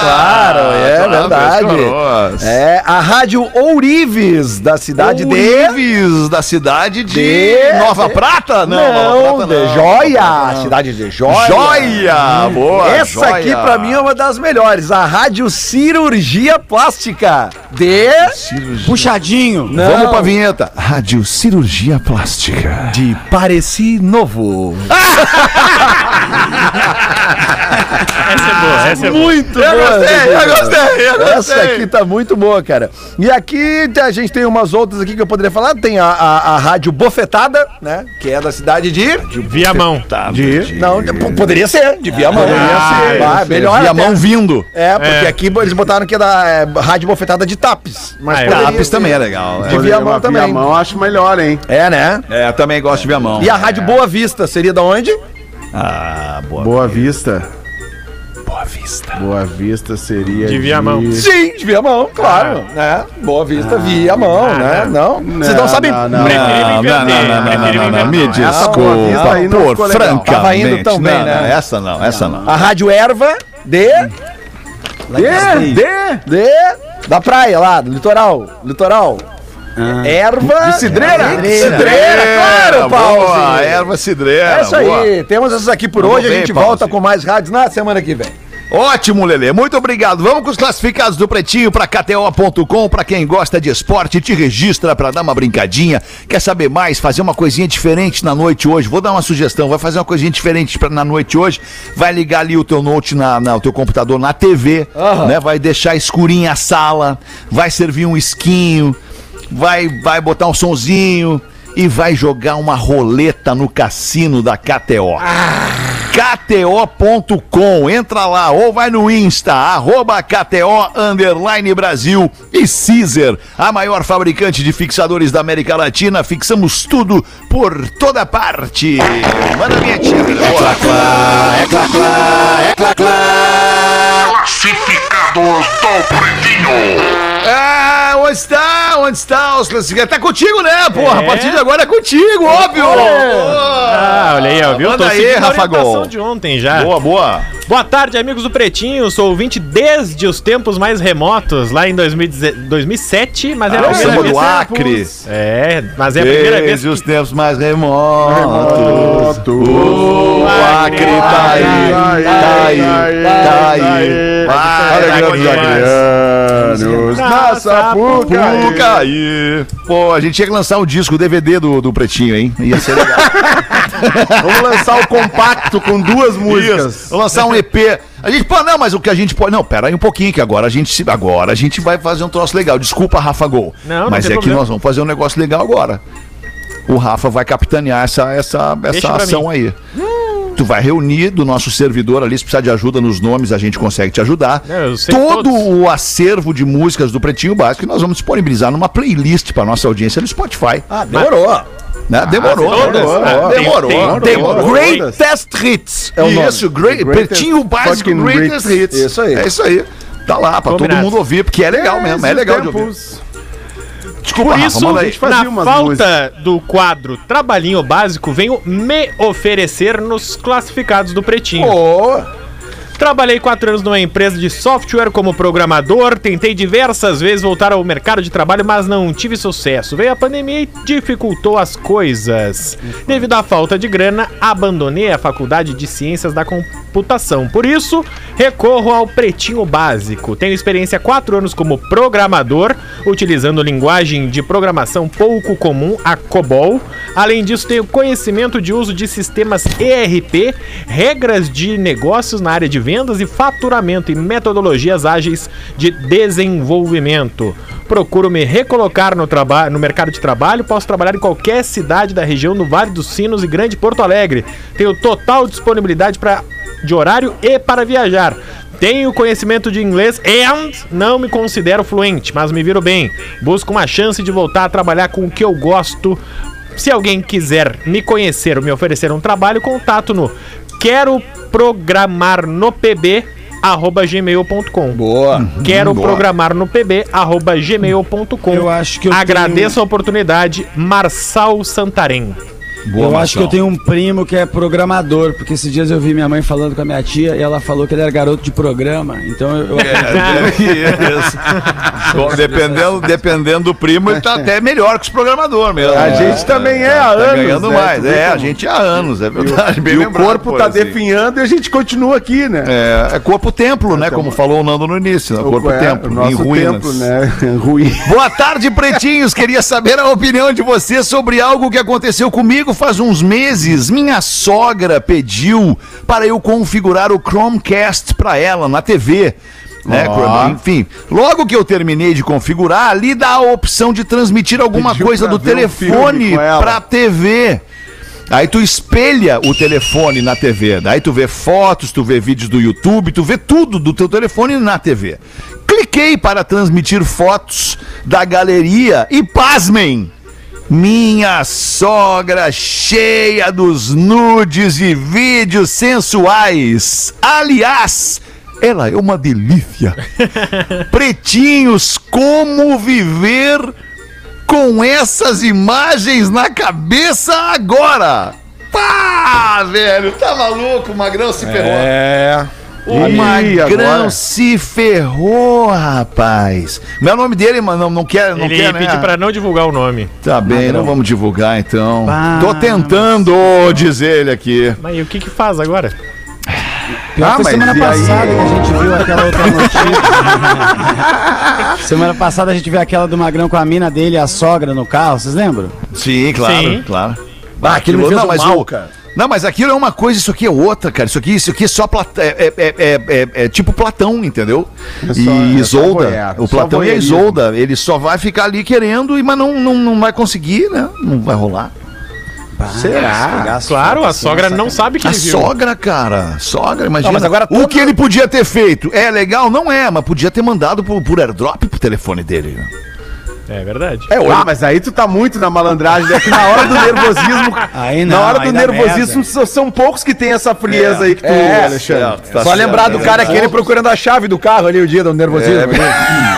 claro, é claro, verdade. Três coroas. É a Rádio Ourives, da cidade de... Ourives, da cidade de, De- Nova de- Prata? Não, Não, Nova Prata de não. Joia, Nova Prata não. cidade de Joia. Joia! Boa, Essa aqui joia. pra mim é uma das melhores, a Rádio Cirurgia Plástica de... Puxadinho. Não, Vamos pra vinheta. Rádio Cirurgia Plástica. de Pareci Novo. Essa é boa, essa é boa. Muito Eu boa, gostei, essa eu aqui, gostei, cara. eu gostei. Essa aqui tá muito boa, cara. E aqui a gente tem umas outras aqui que eu poderia falar. Tem a, a, a Rádio Bofetada, né? Que é da cidade de... Viamão. de... Não, p- poderia ser, de Viamão. Poderia ser. Ah, melhor a até. vindo. É, porque aqui eles botaram que é da é, Rádio Bofetada de Tapes. Mas Ah, é. Tapes também é legal. De Viamão também. Viamão eu acho melhor, hein? É, né? É, também gosto de Viamão. E a Rádio Boa Vista seria da onde? Ah, boa. Boa Vista. Boa Vista. Boa Vista seria. De Viamão. Sim, de Viamão, claro. Né? Boa Vista, Viamão, né? Não? Vocês não sabem. não, não. Preferível Não, não, não, não, não, preferível não, não, me desculpa, não por legal. francamente. Tava indo tão bem, não, né? não, essa não, essa não. A Rádio Erva de. De, de. de. Da praia lá, do litoral. Litoral. Erva. De cidreira? Cidreira, claro, Paulo. Boa, erva cidreira. É isso boa. aí. Temos essas aqui por Vamos hoje. A bem, gente Paulo, volta sim. com mais rádios na semana que vem. Ótimo, Lelê. Muito obrigado. Vamos com os classificados do Pretinho para KTO.com. Para quem gosta de esporte, te registra para dar uma brincadinha. Quer saber mais? Fazer uma coisinha diferente na noite hoje? Vou dar uma sugestão. Vai fazer uma coisinha diferente pra, na noite hoje. Vai ligar ali o teu note, na, na- o teu computador na TV, né? Vai deixar escurinha a sala. Vai servir um esquinho. Vai, vai botar um sonzinho. E vai jogar uma roleta no cassino da KTO. KTO.com, entra lá ou vai no Insta, arroba KTO Underline Brasil e Caesar, a maior fabricante de fixadores da América Latina. Fixamos tudo por toda parte. Manda minha tia. Classificados do Pretinho. Ah, onde está? Onde está os classificados? Tá contigo, né, porra? É. A partir de agora é contigo, óbvio. Ah, olha aí, ó, viu? Manda aí, seguindo a Rafa Gol. de ontem já. Boa, boa. Boa tarde, amigos do Pretinho. Sou ouvinte desde os tempos mais remotos, lá em 2010 2007, mas era a Ah, primeira samba vez. do Acre. É, mas é a primeira vez Desde que os tempos mais remotos. O Acre tá aí, tá aí, tá aí. Vai, Vai, grandes vai, acreanos. Na Sapucaí. Pô, a gente tinha que lançar um disco, o DVD do, do Pretinho, hein? Ia ser legal. Vamos lançar o compacto com duas músicas. Isso. Vou lançar um EP. A gente, pô, não, mas o que a gente pode. Não, pera aí um pouquinho, que agora a gente, se- agora a gente vai fazer um troço legal. Desculpa, Rafa Gol. Não, não mas é que problema. nós vamos fazer um negócio legal agora. O Rafa vai capitanear essa, essa, essa ação mim. aí. Tu vai reunir do nosso servidor ali, se precisar de ajuda nos nomes, a gente consegue te ajudar. É, Todo todos. o acervo de músicas do Pretinho Básico nós vamos disponibilizar numa playlist para nossa audiência no Spotify. Ah, demorou. né? Demorou, demorou, Ah, tem- demorou. tem- tem demorou. Greatest Hits. É o nome. Isso, great, Greatest Pretinho Básico Greatest Hits. Isso aí. É isso aí. Tá lá, pra todo mundo ouvir, porque é legal mesmo, é legal de ouvir. Desculpa, Por Rafa, isso, manda aí. gente fazia na falta do quadro Trabalhinho Básico, venho me oferecer nos classificados do Pretinho. Boa. Trabalhei quatro anos numa empresa de software como programador, tentei diversas vezes voltar ao mercado de trabalho, mas não tive sucesso. Veio a pandemia e dificultou as coisas. Devido à falta de grana, abandonei a faculdade de ciências da computação. Por isso, recorro ao pretinho básico. Tenho experiência quatro anos como programador, utilizando linguagem de programação pouco comum, a COBOL. Além disso, tenho conhecimento de uso de sistemas ERP, regras de negócios na área de vendas e faturamento e metodologias ágeis de desenvolvimento. procuro me recolocar no, no mercado de trabalho, posso trabalhar em qualquer cidade da região do Vale dos Sinos e Grande Porto Alegre. Tenho total disponibilidade pra, de horário e para viajar. Tenho conhecimento de inglês e não me considero fluente, mas me viro bem. Busco uma chance de voltar a trabalhar com o que eu gosto. Se alguém quiser me conhecer ou me oferecer um trabalho, contato no quero programar no pb arroba gmail.com. Boa. Quero Boa. programar no pb arroba gmail.com. Eu acho que eu Agradeço a oportunidade, Marçal Santarém. Boa, eu acho que eu tenho um primo que é programador, porque esses dias eu vi minha mãe falando com a minha tia e ela falou que ele era garoto de programa. Então eu. É, isso. Bom, dependendo, dependendo do primo, ele tá até melhor que os programadores mesmo. A gente também é há tá anos, ganhando né? mais. É, a gente há anos, é verdade. bem E o corpo por tá assim. definhando e a gente continua aqui, né? É, é corpo templo, né? Como falou o Nando no início, né? corpo é, templo, em ruínas. templo, né? Ruim. Boa tarde, pretinhos. Queria saber a opinião de vocês sobre algo que aconteceu comigo faz uns meses. Minha sogra pediu para eu configurar o Chromecast para ela na TV. Né, Ó. Enfim, logo que eu terminei de configurar, ali dá a opção de transmitir alguma Pediu coisa do um telefone com ela. pra TV. Aí tu espelha o telefone na TV. Daí tu vê fotos, tu vê vídeos do YouTube, tu vê tudo do teu telefone na TV. Cliquei para transmitir fotos da galeria e pasmem! Minha sogra cheia dos nudes e vídeos sensuais. Aliás, ela é uma delícia. Pretinhos, como viver com essas imagens na cabeça agora? Pá, velho, tá maluco? O Magrão se ferrou. É. O Ih, Magrão agora? se ferrou, rapaz. Meu nome dele, mano, não, não quer, não Ele quer, né? pediu pra não divulgar o nome. Tá bem, não vamos divulgar então. Bah, Tô tentando, dizer ele aqui. Mas e o que que faz agora? Pior Ah, mas semana e aí? passada que a gente viu aquela outra notícia. semana passada a gente viu aquela do Magrão com a mina dele e a sogra no carro, vocês lembram? Sim, claro, Sim. claro. Ah, aquilo me fez não, um mas mal, o- cara. Não, mas aquilo é uma coisa, isso aqui é outra, cara. Isso aqui, isso aqui é só Plat... é, é, é, é- é- é tipo Platão, entendeu? É só- e é Isolda. o Platão e a. Isolda, ele só vai ficar ali querendo, e- mas não, não, não vai conseguir, né? Não vai rolar. Será? Claro, a sogra não sabe que A ele viu. sogra, cara. Sogra, imagina. Não, mas agora O que ele podia ter feito é legal? Não é, mas podia ter mandado por, por airdrop pro telefone dele. né? É verdade. É, ah, mas aí tu tá muito na malandragem, né? Que na hora do nervosismo. Aí na não, hora aí do nervosismo, são, são poucos que tem essa frieza aí que tu, É, Alexandre. Tá Só lembrar do certo, cara é aquele procurando a chave do carro ali o dia do nervosismo.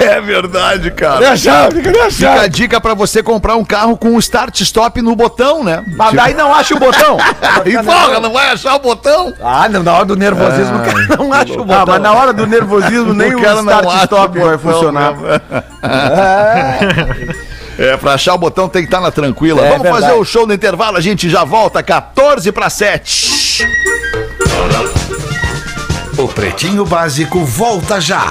É verdade, cara. Cadê a chave? Cadê a Fica a chave? dica pra você comprar um carro com o start stop no botão, né? Mas daí não acha o botão. E porra, não vai achar o botão? Ah, não, na hora do nervosismo o cara não acha o Ah, botão. mas na hora do nervosismo nem o, acha start-stop o vai funcionar. mesmo. É, pra achar o botão tem que estar na tranquila. É Vamos verdade. fazer o show no intervalo, a gente já volta 14 para 7. O Pretinho Básico volta já.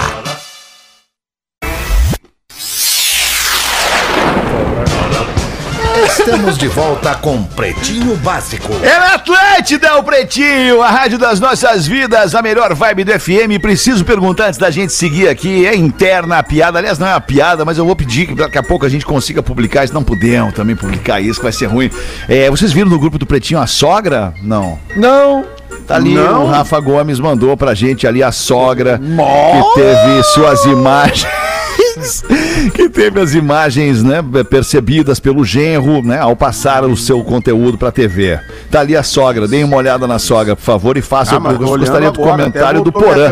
Estamos de volta com Pretinho Básico. É na Atlântida, o Pretinho, a rádio das nossas vidas, a melhor vibe do FM. Preciso perguntar antes da gente seguir aqui, é interna a piada. Aliás, não é uma piada, mas eu vou pedir que daqui a pouco a gente consiga publicar isso. Não podemos também publicar isso, que vai ser ruim. É, vocês viram no grupo do Pretinho a sogra? Não. Não. Tá ali, Não. o Rafa Gomes mandou pra gente ali a sogra que teve suas imagens. Que teve as imagens, né, percebidas pelo genro, né, ao passar o seu conteúdo pra TV. Tá ali a sogra, deem uma olhada na sogra, por favor, e façam. Ah, gostaria do agora, comentário do Porã.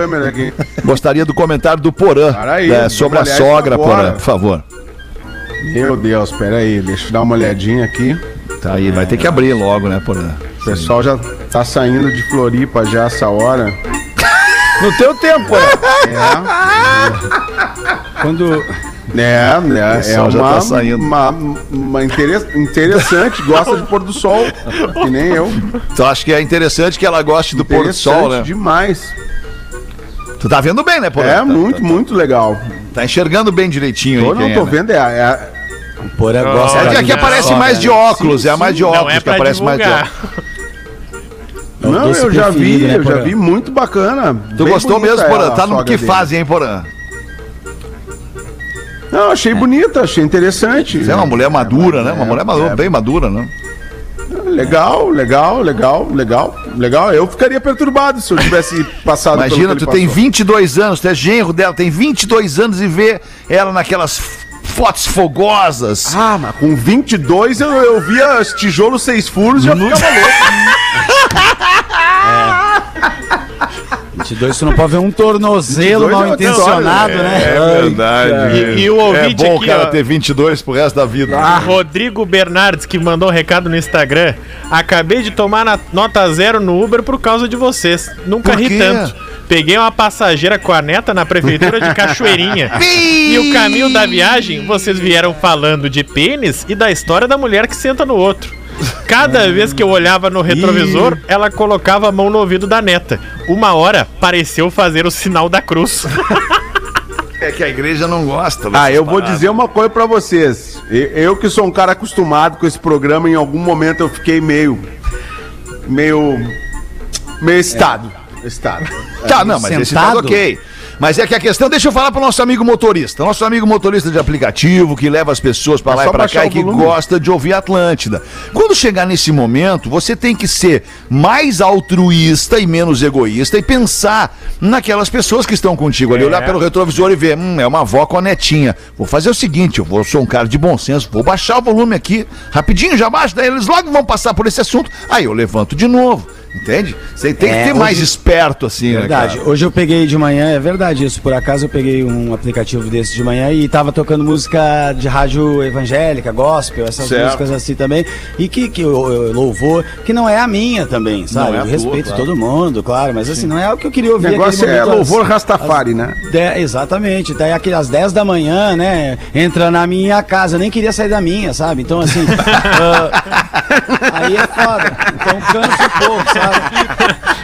Gostaria do comentário do Porã Para aí, né, sobre a sogra, agora. Porã, por favor. Meu Deus, pera aí, deixa eu dar uma olhadinha aqui. Tá aí, vai ter que abrir logo, né, Porã? O pessoal já tá saindo de Floripa já essa hora. No teu tempo, né? Quando. É, né? É pessoal já uma, tá uma, uma interes- interessante, gosta de pôr do sol, que nem eu. Então acho que é interessante que ela goste do pôr do sol, né? demais. Tu tá vendo bem, né, Porã? É Tá- muito, tá- muito legal. Tá enxergando bem direitinho Eu aí. não quem tô é, né? vendo, é, é- Porra, É gosta É que aqui aparece mais de né? óculos, é a mais de óculos Não é que aparece mais de divulgar. óculos. É Não, eu já vi, né, eu já vi, muito bacana. Tu gostou mesmo, Porã? Tá no que dele. fazem, hein, Porã? Não, achei bonita, achei interessante. Você é uma mulher madura, né? Uma mulher madura, bem madura, né? Legal, legal, legal, legal, legal. Eu ficaria perturbado se eu tivesse passado pelo Imagina, que tu ele tem passou. 22 anos, tu é genro dela, tem 22 anos e vê ela naquelas fotos fogosas. Ah, mas com 22 eu, eu via os tijolos seis furos e já ficava louco. 22, tu não pode ver um tornozelo 22 é mal intencionado, história, né? É verdade. E- e o ouvinte é bom aqui, o cara ó. ter 22 pro resto da vida. Rodrigo Bernardes, que mandou um recado no Instagram. Acabei de tomar na- nota zero no Uber por causa de vocês. Nunca ri tanto. Peguei uma passageira com a neta na prefeitura de Cachoeirinha. e o caminho da viagem, vocês vieram falando de pênis e da história da mulher que senta no outro. Cada vez que eu olhava no retrovisor, ela colocava a mão no ouvido da neta. Uma hora, pareceu fazer o sinal da cruz. É que a igreja não gosta. Ah, eu vou dizer uma coisa pra vocês. Eu, que sou um cara acostumado com esse programa, em algum momento eu fiquei meio. meio. meio estado. Estado. Tá, não, mas esse Sentado? tá ok. Mas é que a questão, deixa eu falar pro nosso amigo motorista. Nosso amigo motorista de aplicativo que leva as pessoas pra É lá e pra cá e que gosta de ouvir Atlântida. Quando chegar nesse momento, você tem que ser mais altruísta e menos egoísta e pensar naquelas pessoas que estão contigo ali, É. olhar pelo retrovisor e ver, hum, é uma avó com a netinha. Vou fazer o seguinte, eu vou, sou um cara de bom senso, vou baixar o volume aqui, rapidinho, já baixo, daí eles logo vão passar por esse assunto, aí eu levanto de novo. Entende? Você tem que É, ter mais hoje- esperto assim, Verdade. né, cara? Hoje eu peguei de manhã, é verdade isso. Por acaso eu peguei um aplicativo desse de manhã e tava tocando música de rádio evangélica, gospel, essas Certo. músicas assim também. E que, que eu, eu- louvor, que não é a minha também, sabe? É eu tua, respeito claro. todo mundo, claro, mas assim, não é o que eu queria O ouvir. negócio naquele é louvor às- Rastafari, né? de- exatamente, daí às 10 da manhã, né? Entra na minha casa, eu nem queria sair da minha, sabe? Então, assim. ah, aí é foda. Então cansa um pouco, sabe? cara.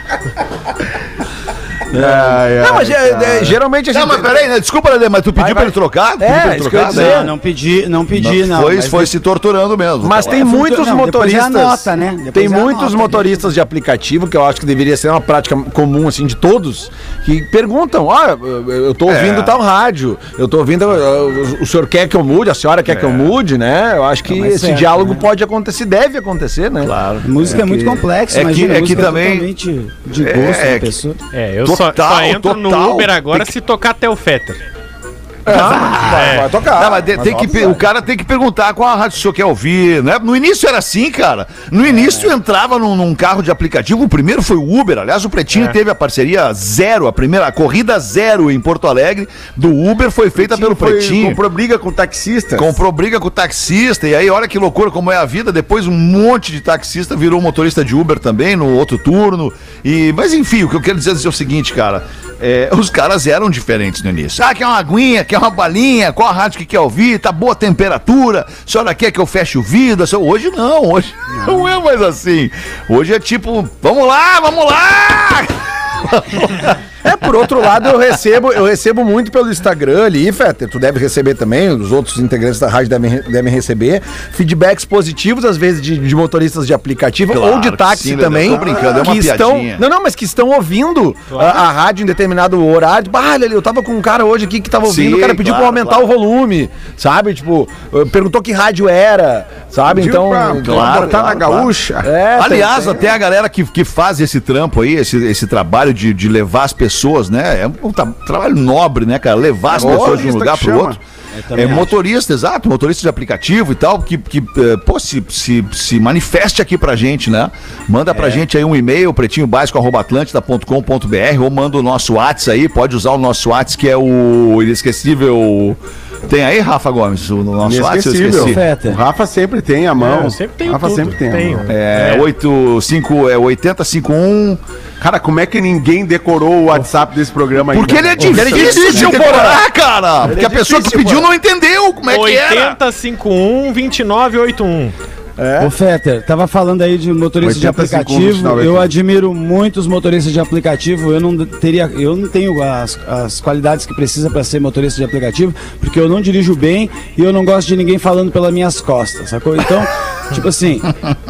Não, mas é, é, geralmente a Não, gente. mas peraí, né? desculpa, Lelê, mas tu pediu Vai, pra vai. ele trocar? Tu É, pediu pra ele isso que eu ia trocar? Não, não pedi, não pedi, não. foi, mas foi se torturando mesmo. Mas tem É, muitos não, motoristas. é a nota, né? Tem é muitos nota, motoristas de aplicativo que eu acho que deveria ser uma prática comum assim de todos que perguntam: "Ah, eu- tô ouvindo É. tal rádio. Eu tô ouvindo uh, o senhor quer que eu mude, a senhora quer que eu mude, né? Eu acho que Não, mas esse certo, diálogo né? pode acontecer, deve acontecer, né? Claro. Música é, muito complexa, é que- imagina, é que também- totalmente de gosto é da pessoa. É, eu só, só entro total. no Uber agora Tem se tocar até o Fetter. Vai, vai tocar. Não, mas Mas tem que, o cara tem que perguntar qual a rádio o senhor quer ouvir, né? No início era assim, cara. No início tu entrava num, num carro de aplicativo, o primeiro foi o Uber. Aliás, o Pretinho teve a parceria zero, a primeira a corrida zero em Porto Alegre do Uber foi feita pelo Foi- Pretinho. Comprou briga com taxistas. Comprou briga com o taxista, e aí olha que loucura como é a vida. Depois um monte de taxista virou motorista de Uber também no outro turno. E, mas enfim, o que eu quero dizer é o seguinte, cara. é, os caras eram diferentes no início. Ah, quer uma aguinha, quer uma balinha, qual a rádio que quer ouvir, tá boa a temperatura, a senhora quer que eu feche o vidro? Hoje não, hoje não é mais assim. Hoje é tipo, vamos lá, vamos lá! É, por outro lado, eu recebo, eu recebo muito pelo Instagram ali, Fetter, tu deve receber também, os outros integrantes da rádio devem, devem receber, feedbacks positivos, às vezes, de, de motoristas de aplicativo Claro ou de táxi sim, também. tô brincando, é uma que estão, piadinha. Não, não, mas que estão ouvindo a, a rádio em determinado horário. Ah, Lelê, eu tava com um cara hoje aqui que tava ouvindo, Sim, o cara pediu claro, pra aumentar claro. o volume, sabe? Tipo, eh, perguntou que rádio era, sabe? Pediu então. pra, claro, botar claro, na gaúcha. É, tem- Aliás, tem- até a galera que, que faz esse trampo aí, esse, esse trabalho de, de levar as pessoas, né? É um tra- trabalho nobre, né, cara? Levar as É pessoas de um motorista lugar pro chama. outro. É motorista, exato, motorista de aplicativo e tal, que, que eh, pô, se, se, se manifeste aqui pra gente, né? Manda É. pra gente aí um e-mail, pretinhobásico.atlântida.com.br ou manda o nosso WhatsApp aí, pode usar o nosso WhatsApp, que é o inesquecível. Tem aí, Rafa Gomes, o nosso WhatsApp? Eu esqueci. O Rafa sempre tem a mão. É, eu sempre tenho Rafa tudo, sempre tem tenho. mão. É, 85, é 8051. Cara, como é que ninguém decorou o WhatsApp desse programa ainda? Porque ele é difícil de decorar, cara. Porque a pessoa que pediu não entendeu como é que era. 8051 2981. Ô Fetter, tava falando aí de motorista de 85, aplicativo. 29, Eu admiro muito os motoristas de aplicativo. Eu não teria, eu não tenho as, as qualidades que precisa para ser motorista de aplicativo, porque eu não dirijo bem e eu não gosto de ninguém falando pelas minhas costas, sacou? Então, tipo assim,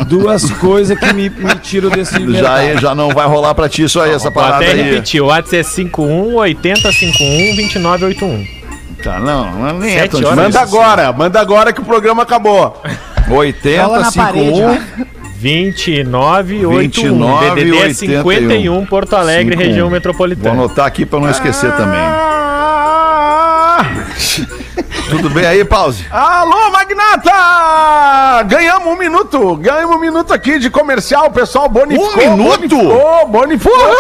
duas coisas que me, me tiram desse Já, mercado. já não vai rolar pra ti isso aí, essa Vou parada até aí. repetir, o WhatsApp é 51 8051 2981. Tá, não, não nem é horas. difícil Manda assim. agora, manda agora que o programa acabou. 80, Cola na parede, 51. 29 81 29, DDD 81. 51 Porto Alegre, 51. região Vou metropolitana. anotar aqui pra não esquecer também. Ah, Tudo bem aí, pause? Alô, Magnata! Ganhamos um minuto, ganhamos um minuto aqui de comercial, pessoal bonificou. Um minuto? Bonificou, bonificou.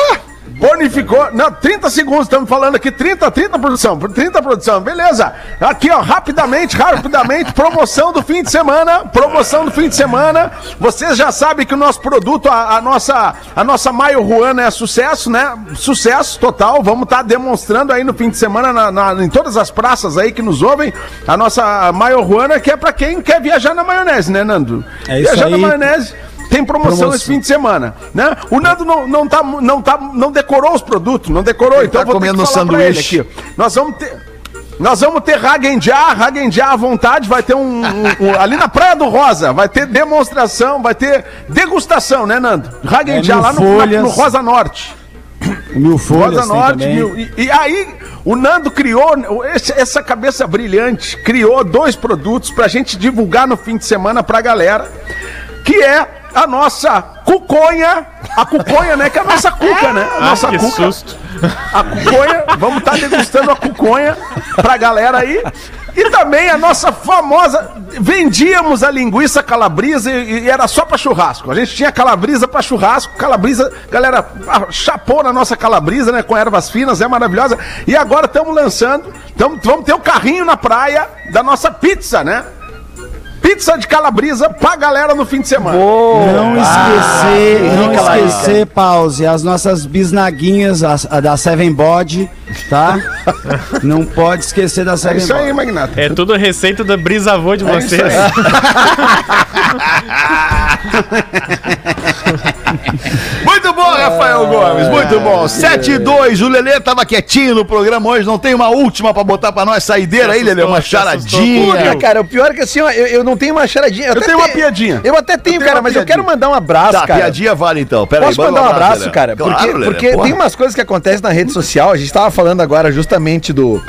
Bonificou. Não, 30 segundos, estamos falando aqui, 30, 30 produção, 30 produção, beleza. Aqui, ó, rapidamente, rapidamente, promoção do fim de semana, promoção do fim de semana. Vocês já sabem que o nosso produto, a, a nossa, a nossa Maio Ruana é sucesso, né? Sucesso total. Vamos estar demonstrando aí no fim de semana na- na- em todas as praças aí que nos ouvem, a nossa Maio Ruana, que é pra quem quer viajar na maionese, né, Nando? É isso viajar na aí. maionese. Tem promoção, Promoção. esse fim de semana, né? O Nando não, não, tá, não, tá, não decorou os produtos, não decorou, então tá vou ter comendo que falar pra ele sanduíche. aqui. Nós vamos ter... Nós vamos ter Hagenjar, Hagenjar à vontade, vai ter um, um- um- Ali na Praia do Rosa, vai ter demonstração, vai ter degustação, né, Nando? Hagenjar É, lá no, na- no Rosa Norte. Mil folhas Rosa Norte, mil- e, e aí o Nando criou, esse- essa cabeça brilhante, criou dois produtos pra gente divulgar no fim de semana pra galera, que é a nossa cuconha, a cuconha, né, que é a nossa cuca, né? A Ah, nossa que cuca. susto. A cuconha, vamos estar degustando a cuconha pra galera aí. E também a nossa famosa. Vendíamos a linguiça calabrisa e, e era só pra churrasco. A gente tinha calabrisa pra churrasco. Calabrisa, galera, ah, chapou na nossa calabrisa, né? Com ervas finas, é maravilhosa. E agora estamos lançando. Tamo, vamos ter o carrinho na praia da nossa pizza, né? Pizza de calabrisa pra galera no fim de semana. Não esquecer, não Rica, esquecer, pause, as nossas bisnaguinhas, a, a da Seven Body, tá? Não pode esquecer da É Seven isso aí, Body. Magnata. É tudo receita da brisavô de É isso vocês. Rafael Gomes, muito bom. 7 e 2, o Lelê tava quietinho no programa hoje, não tem uma última pra botar pra nós, saideira aí, Lelê, uma charadinha. Puta, cara, o pior é que assim, ó, eu, eu não tenho uma charadinha. Eu, até tenho uma piadinha. Eu até tenho, tenho cara, mas eu quero mandar um abraço, Tá, cara. piadinha vale então. Pera Posso aí, manda mandar um abraço, Lelê. cara? Claro, porque Lelê, porque tem umas coisas que acontecem na rede social. A gente tava falando agora justamente do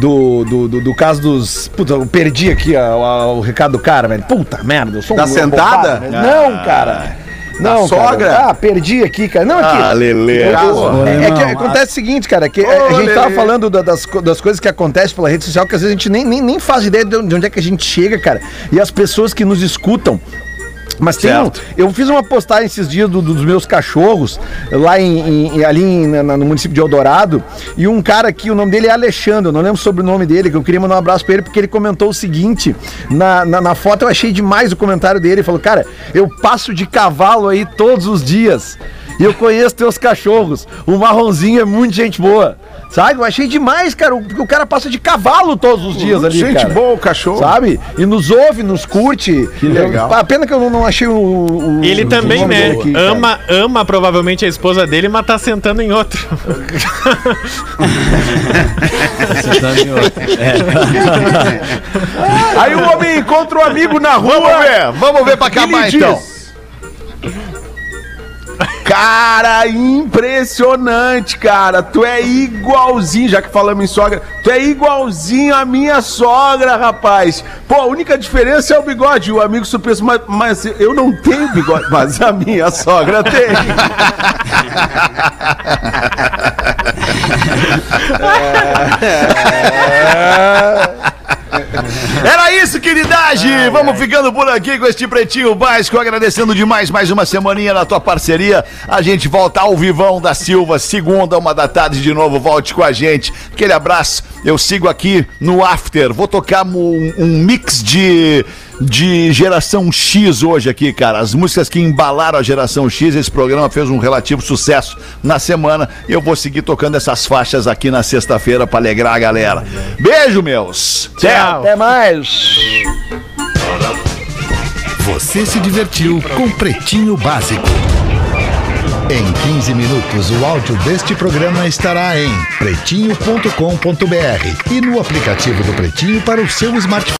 do, do, do, do caso dos. Puta, eu perdi aqui a- a- o recado do cara, velho. Puta merda, eu sou um Da sentada? velho. Não, cara. Não, Da cara. sogra? Ah, perdi aqui, cara. Não, aqui. Ah, Lelê. Eu- é, é que Não, acontece o seguinte, cara, que Ô, a gente tava falando da- das, das coisas que acontecem pela rede social, que às vezes a gente nem, nem, nem faz ideia de onde é que a gente chega, cara. E as pessoas que nos escutam. Mas tem um, eu fiz uma postagem esses dias do- dos meus cachorros, lá em, em- ali em- na- no município de Eldorado, e um cara aqui, o nome dele é Alexandre, eu não lembro sobre o nome dele, que eu queria mandar um abraço pra ele, porque ele comentou o seguinte, na, na, na foto eu achei demais o comentário dele, ele falou, cara, eu passo de cavalo aí todos os dias, e eu conheço teus cachorros, o marronzinho é muito gente boa, sabe? Eu achei demais, cara, o- porque o cara passa de cavalo todos os dias ali, Gente cara. boa o cachorro. Sabe? E nos ouve, nos curte. Que legal. a pena que eu não, não achei o, o- Ele o também, né? aqui, cara. ama, ama provavelmente a esposa dele, mas tá sentando em outro. Aí o homem encontra um amigo na rua. Vamos ver, vamos ver pra acabar então. Cara, impressionante, cara. Tu é igualzinho, já que falamos em sogra, tu é igualzinho a minha sogra, rapaz. Pô, a única diferença é o bigode. O amigo surpreso, mas, mas eu não tenho bigode, mas a minha sogra tem. Era isso, queridade! Vamos ficando por aqui com este pretinho básico, agradecendo demais mais uma semaninha na tua parceria. A gente volta ao Vivão da Silva, segunda, uma da tarde de novo. Volte com a gente. Aquele abraço. Eu sigo aqui no After. Vou tocar um, um mix de, de geração X hoje aqui, cara. As músicas que embalaram a geração X. Esse programa fez um relativo sucesso na semana. Eu vou seguir tocando essas faixas aqui na sexta-feira pra alegrar a galera. Beijo, meus! Tchau. Até mais. Você se divertiu com Pretinho Básico. Em 15 minutos, o áudio deste programa estará em pretinho.com.br e no aplicativo do Pretinho para o seu smartphone.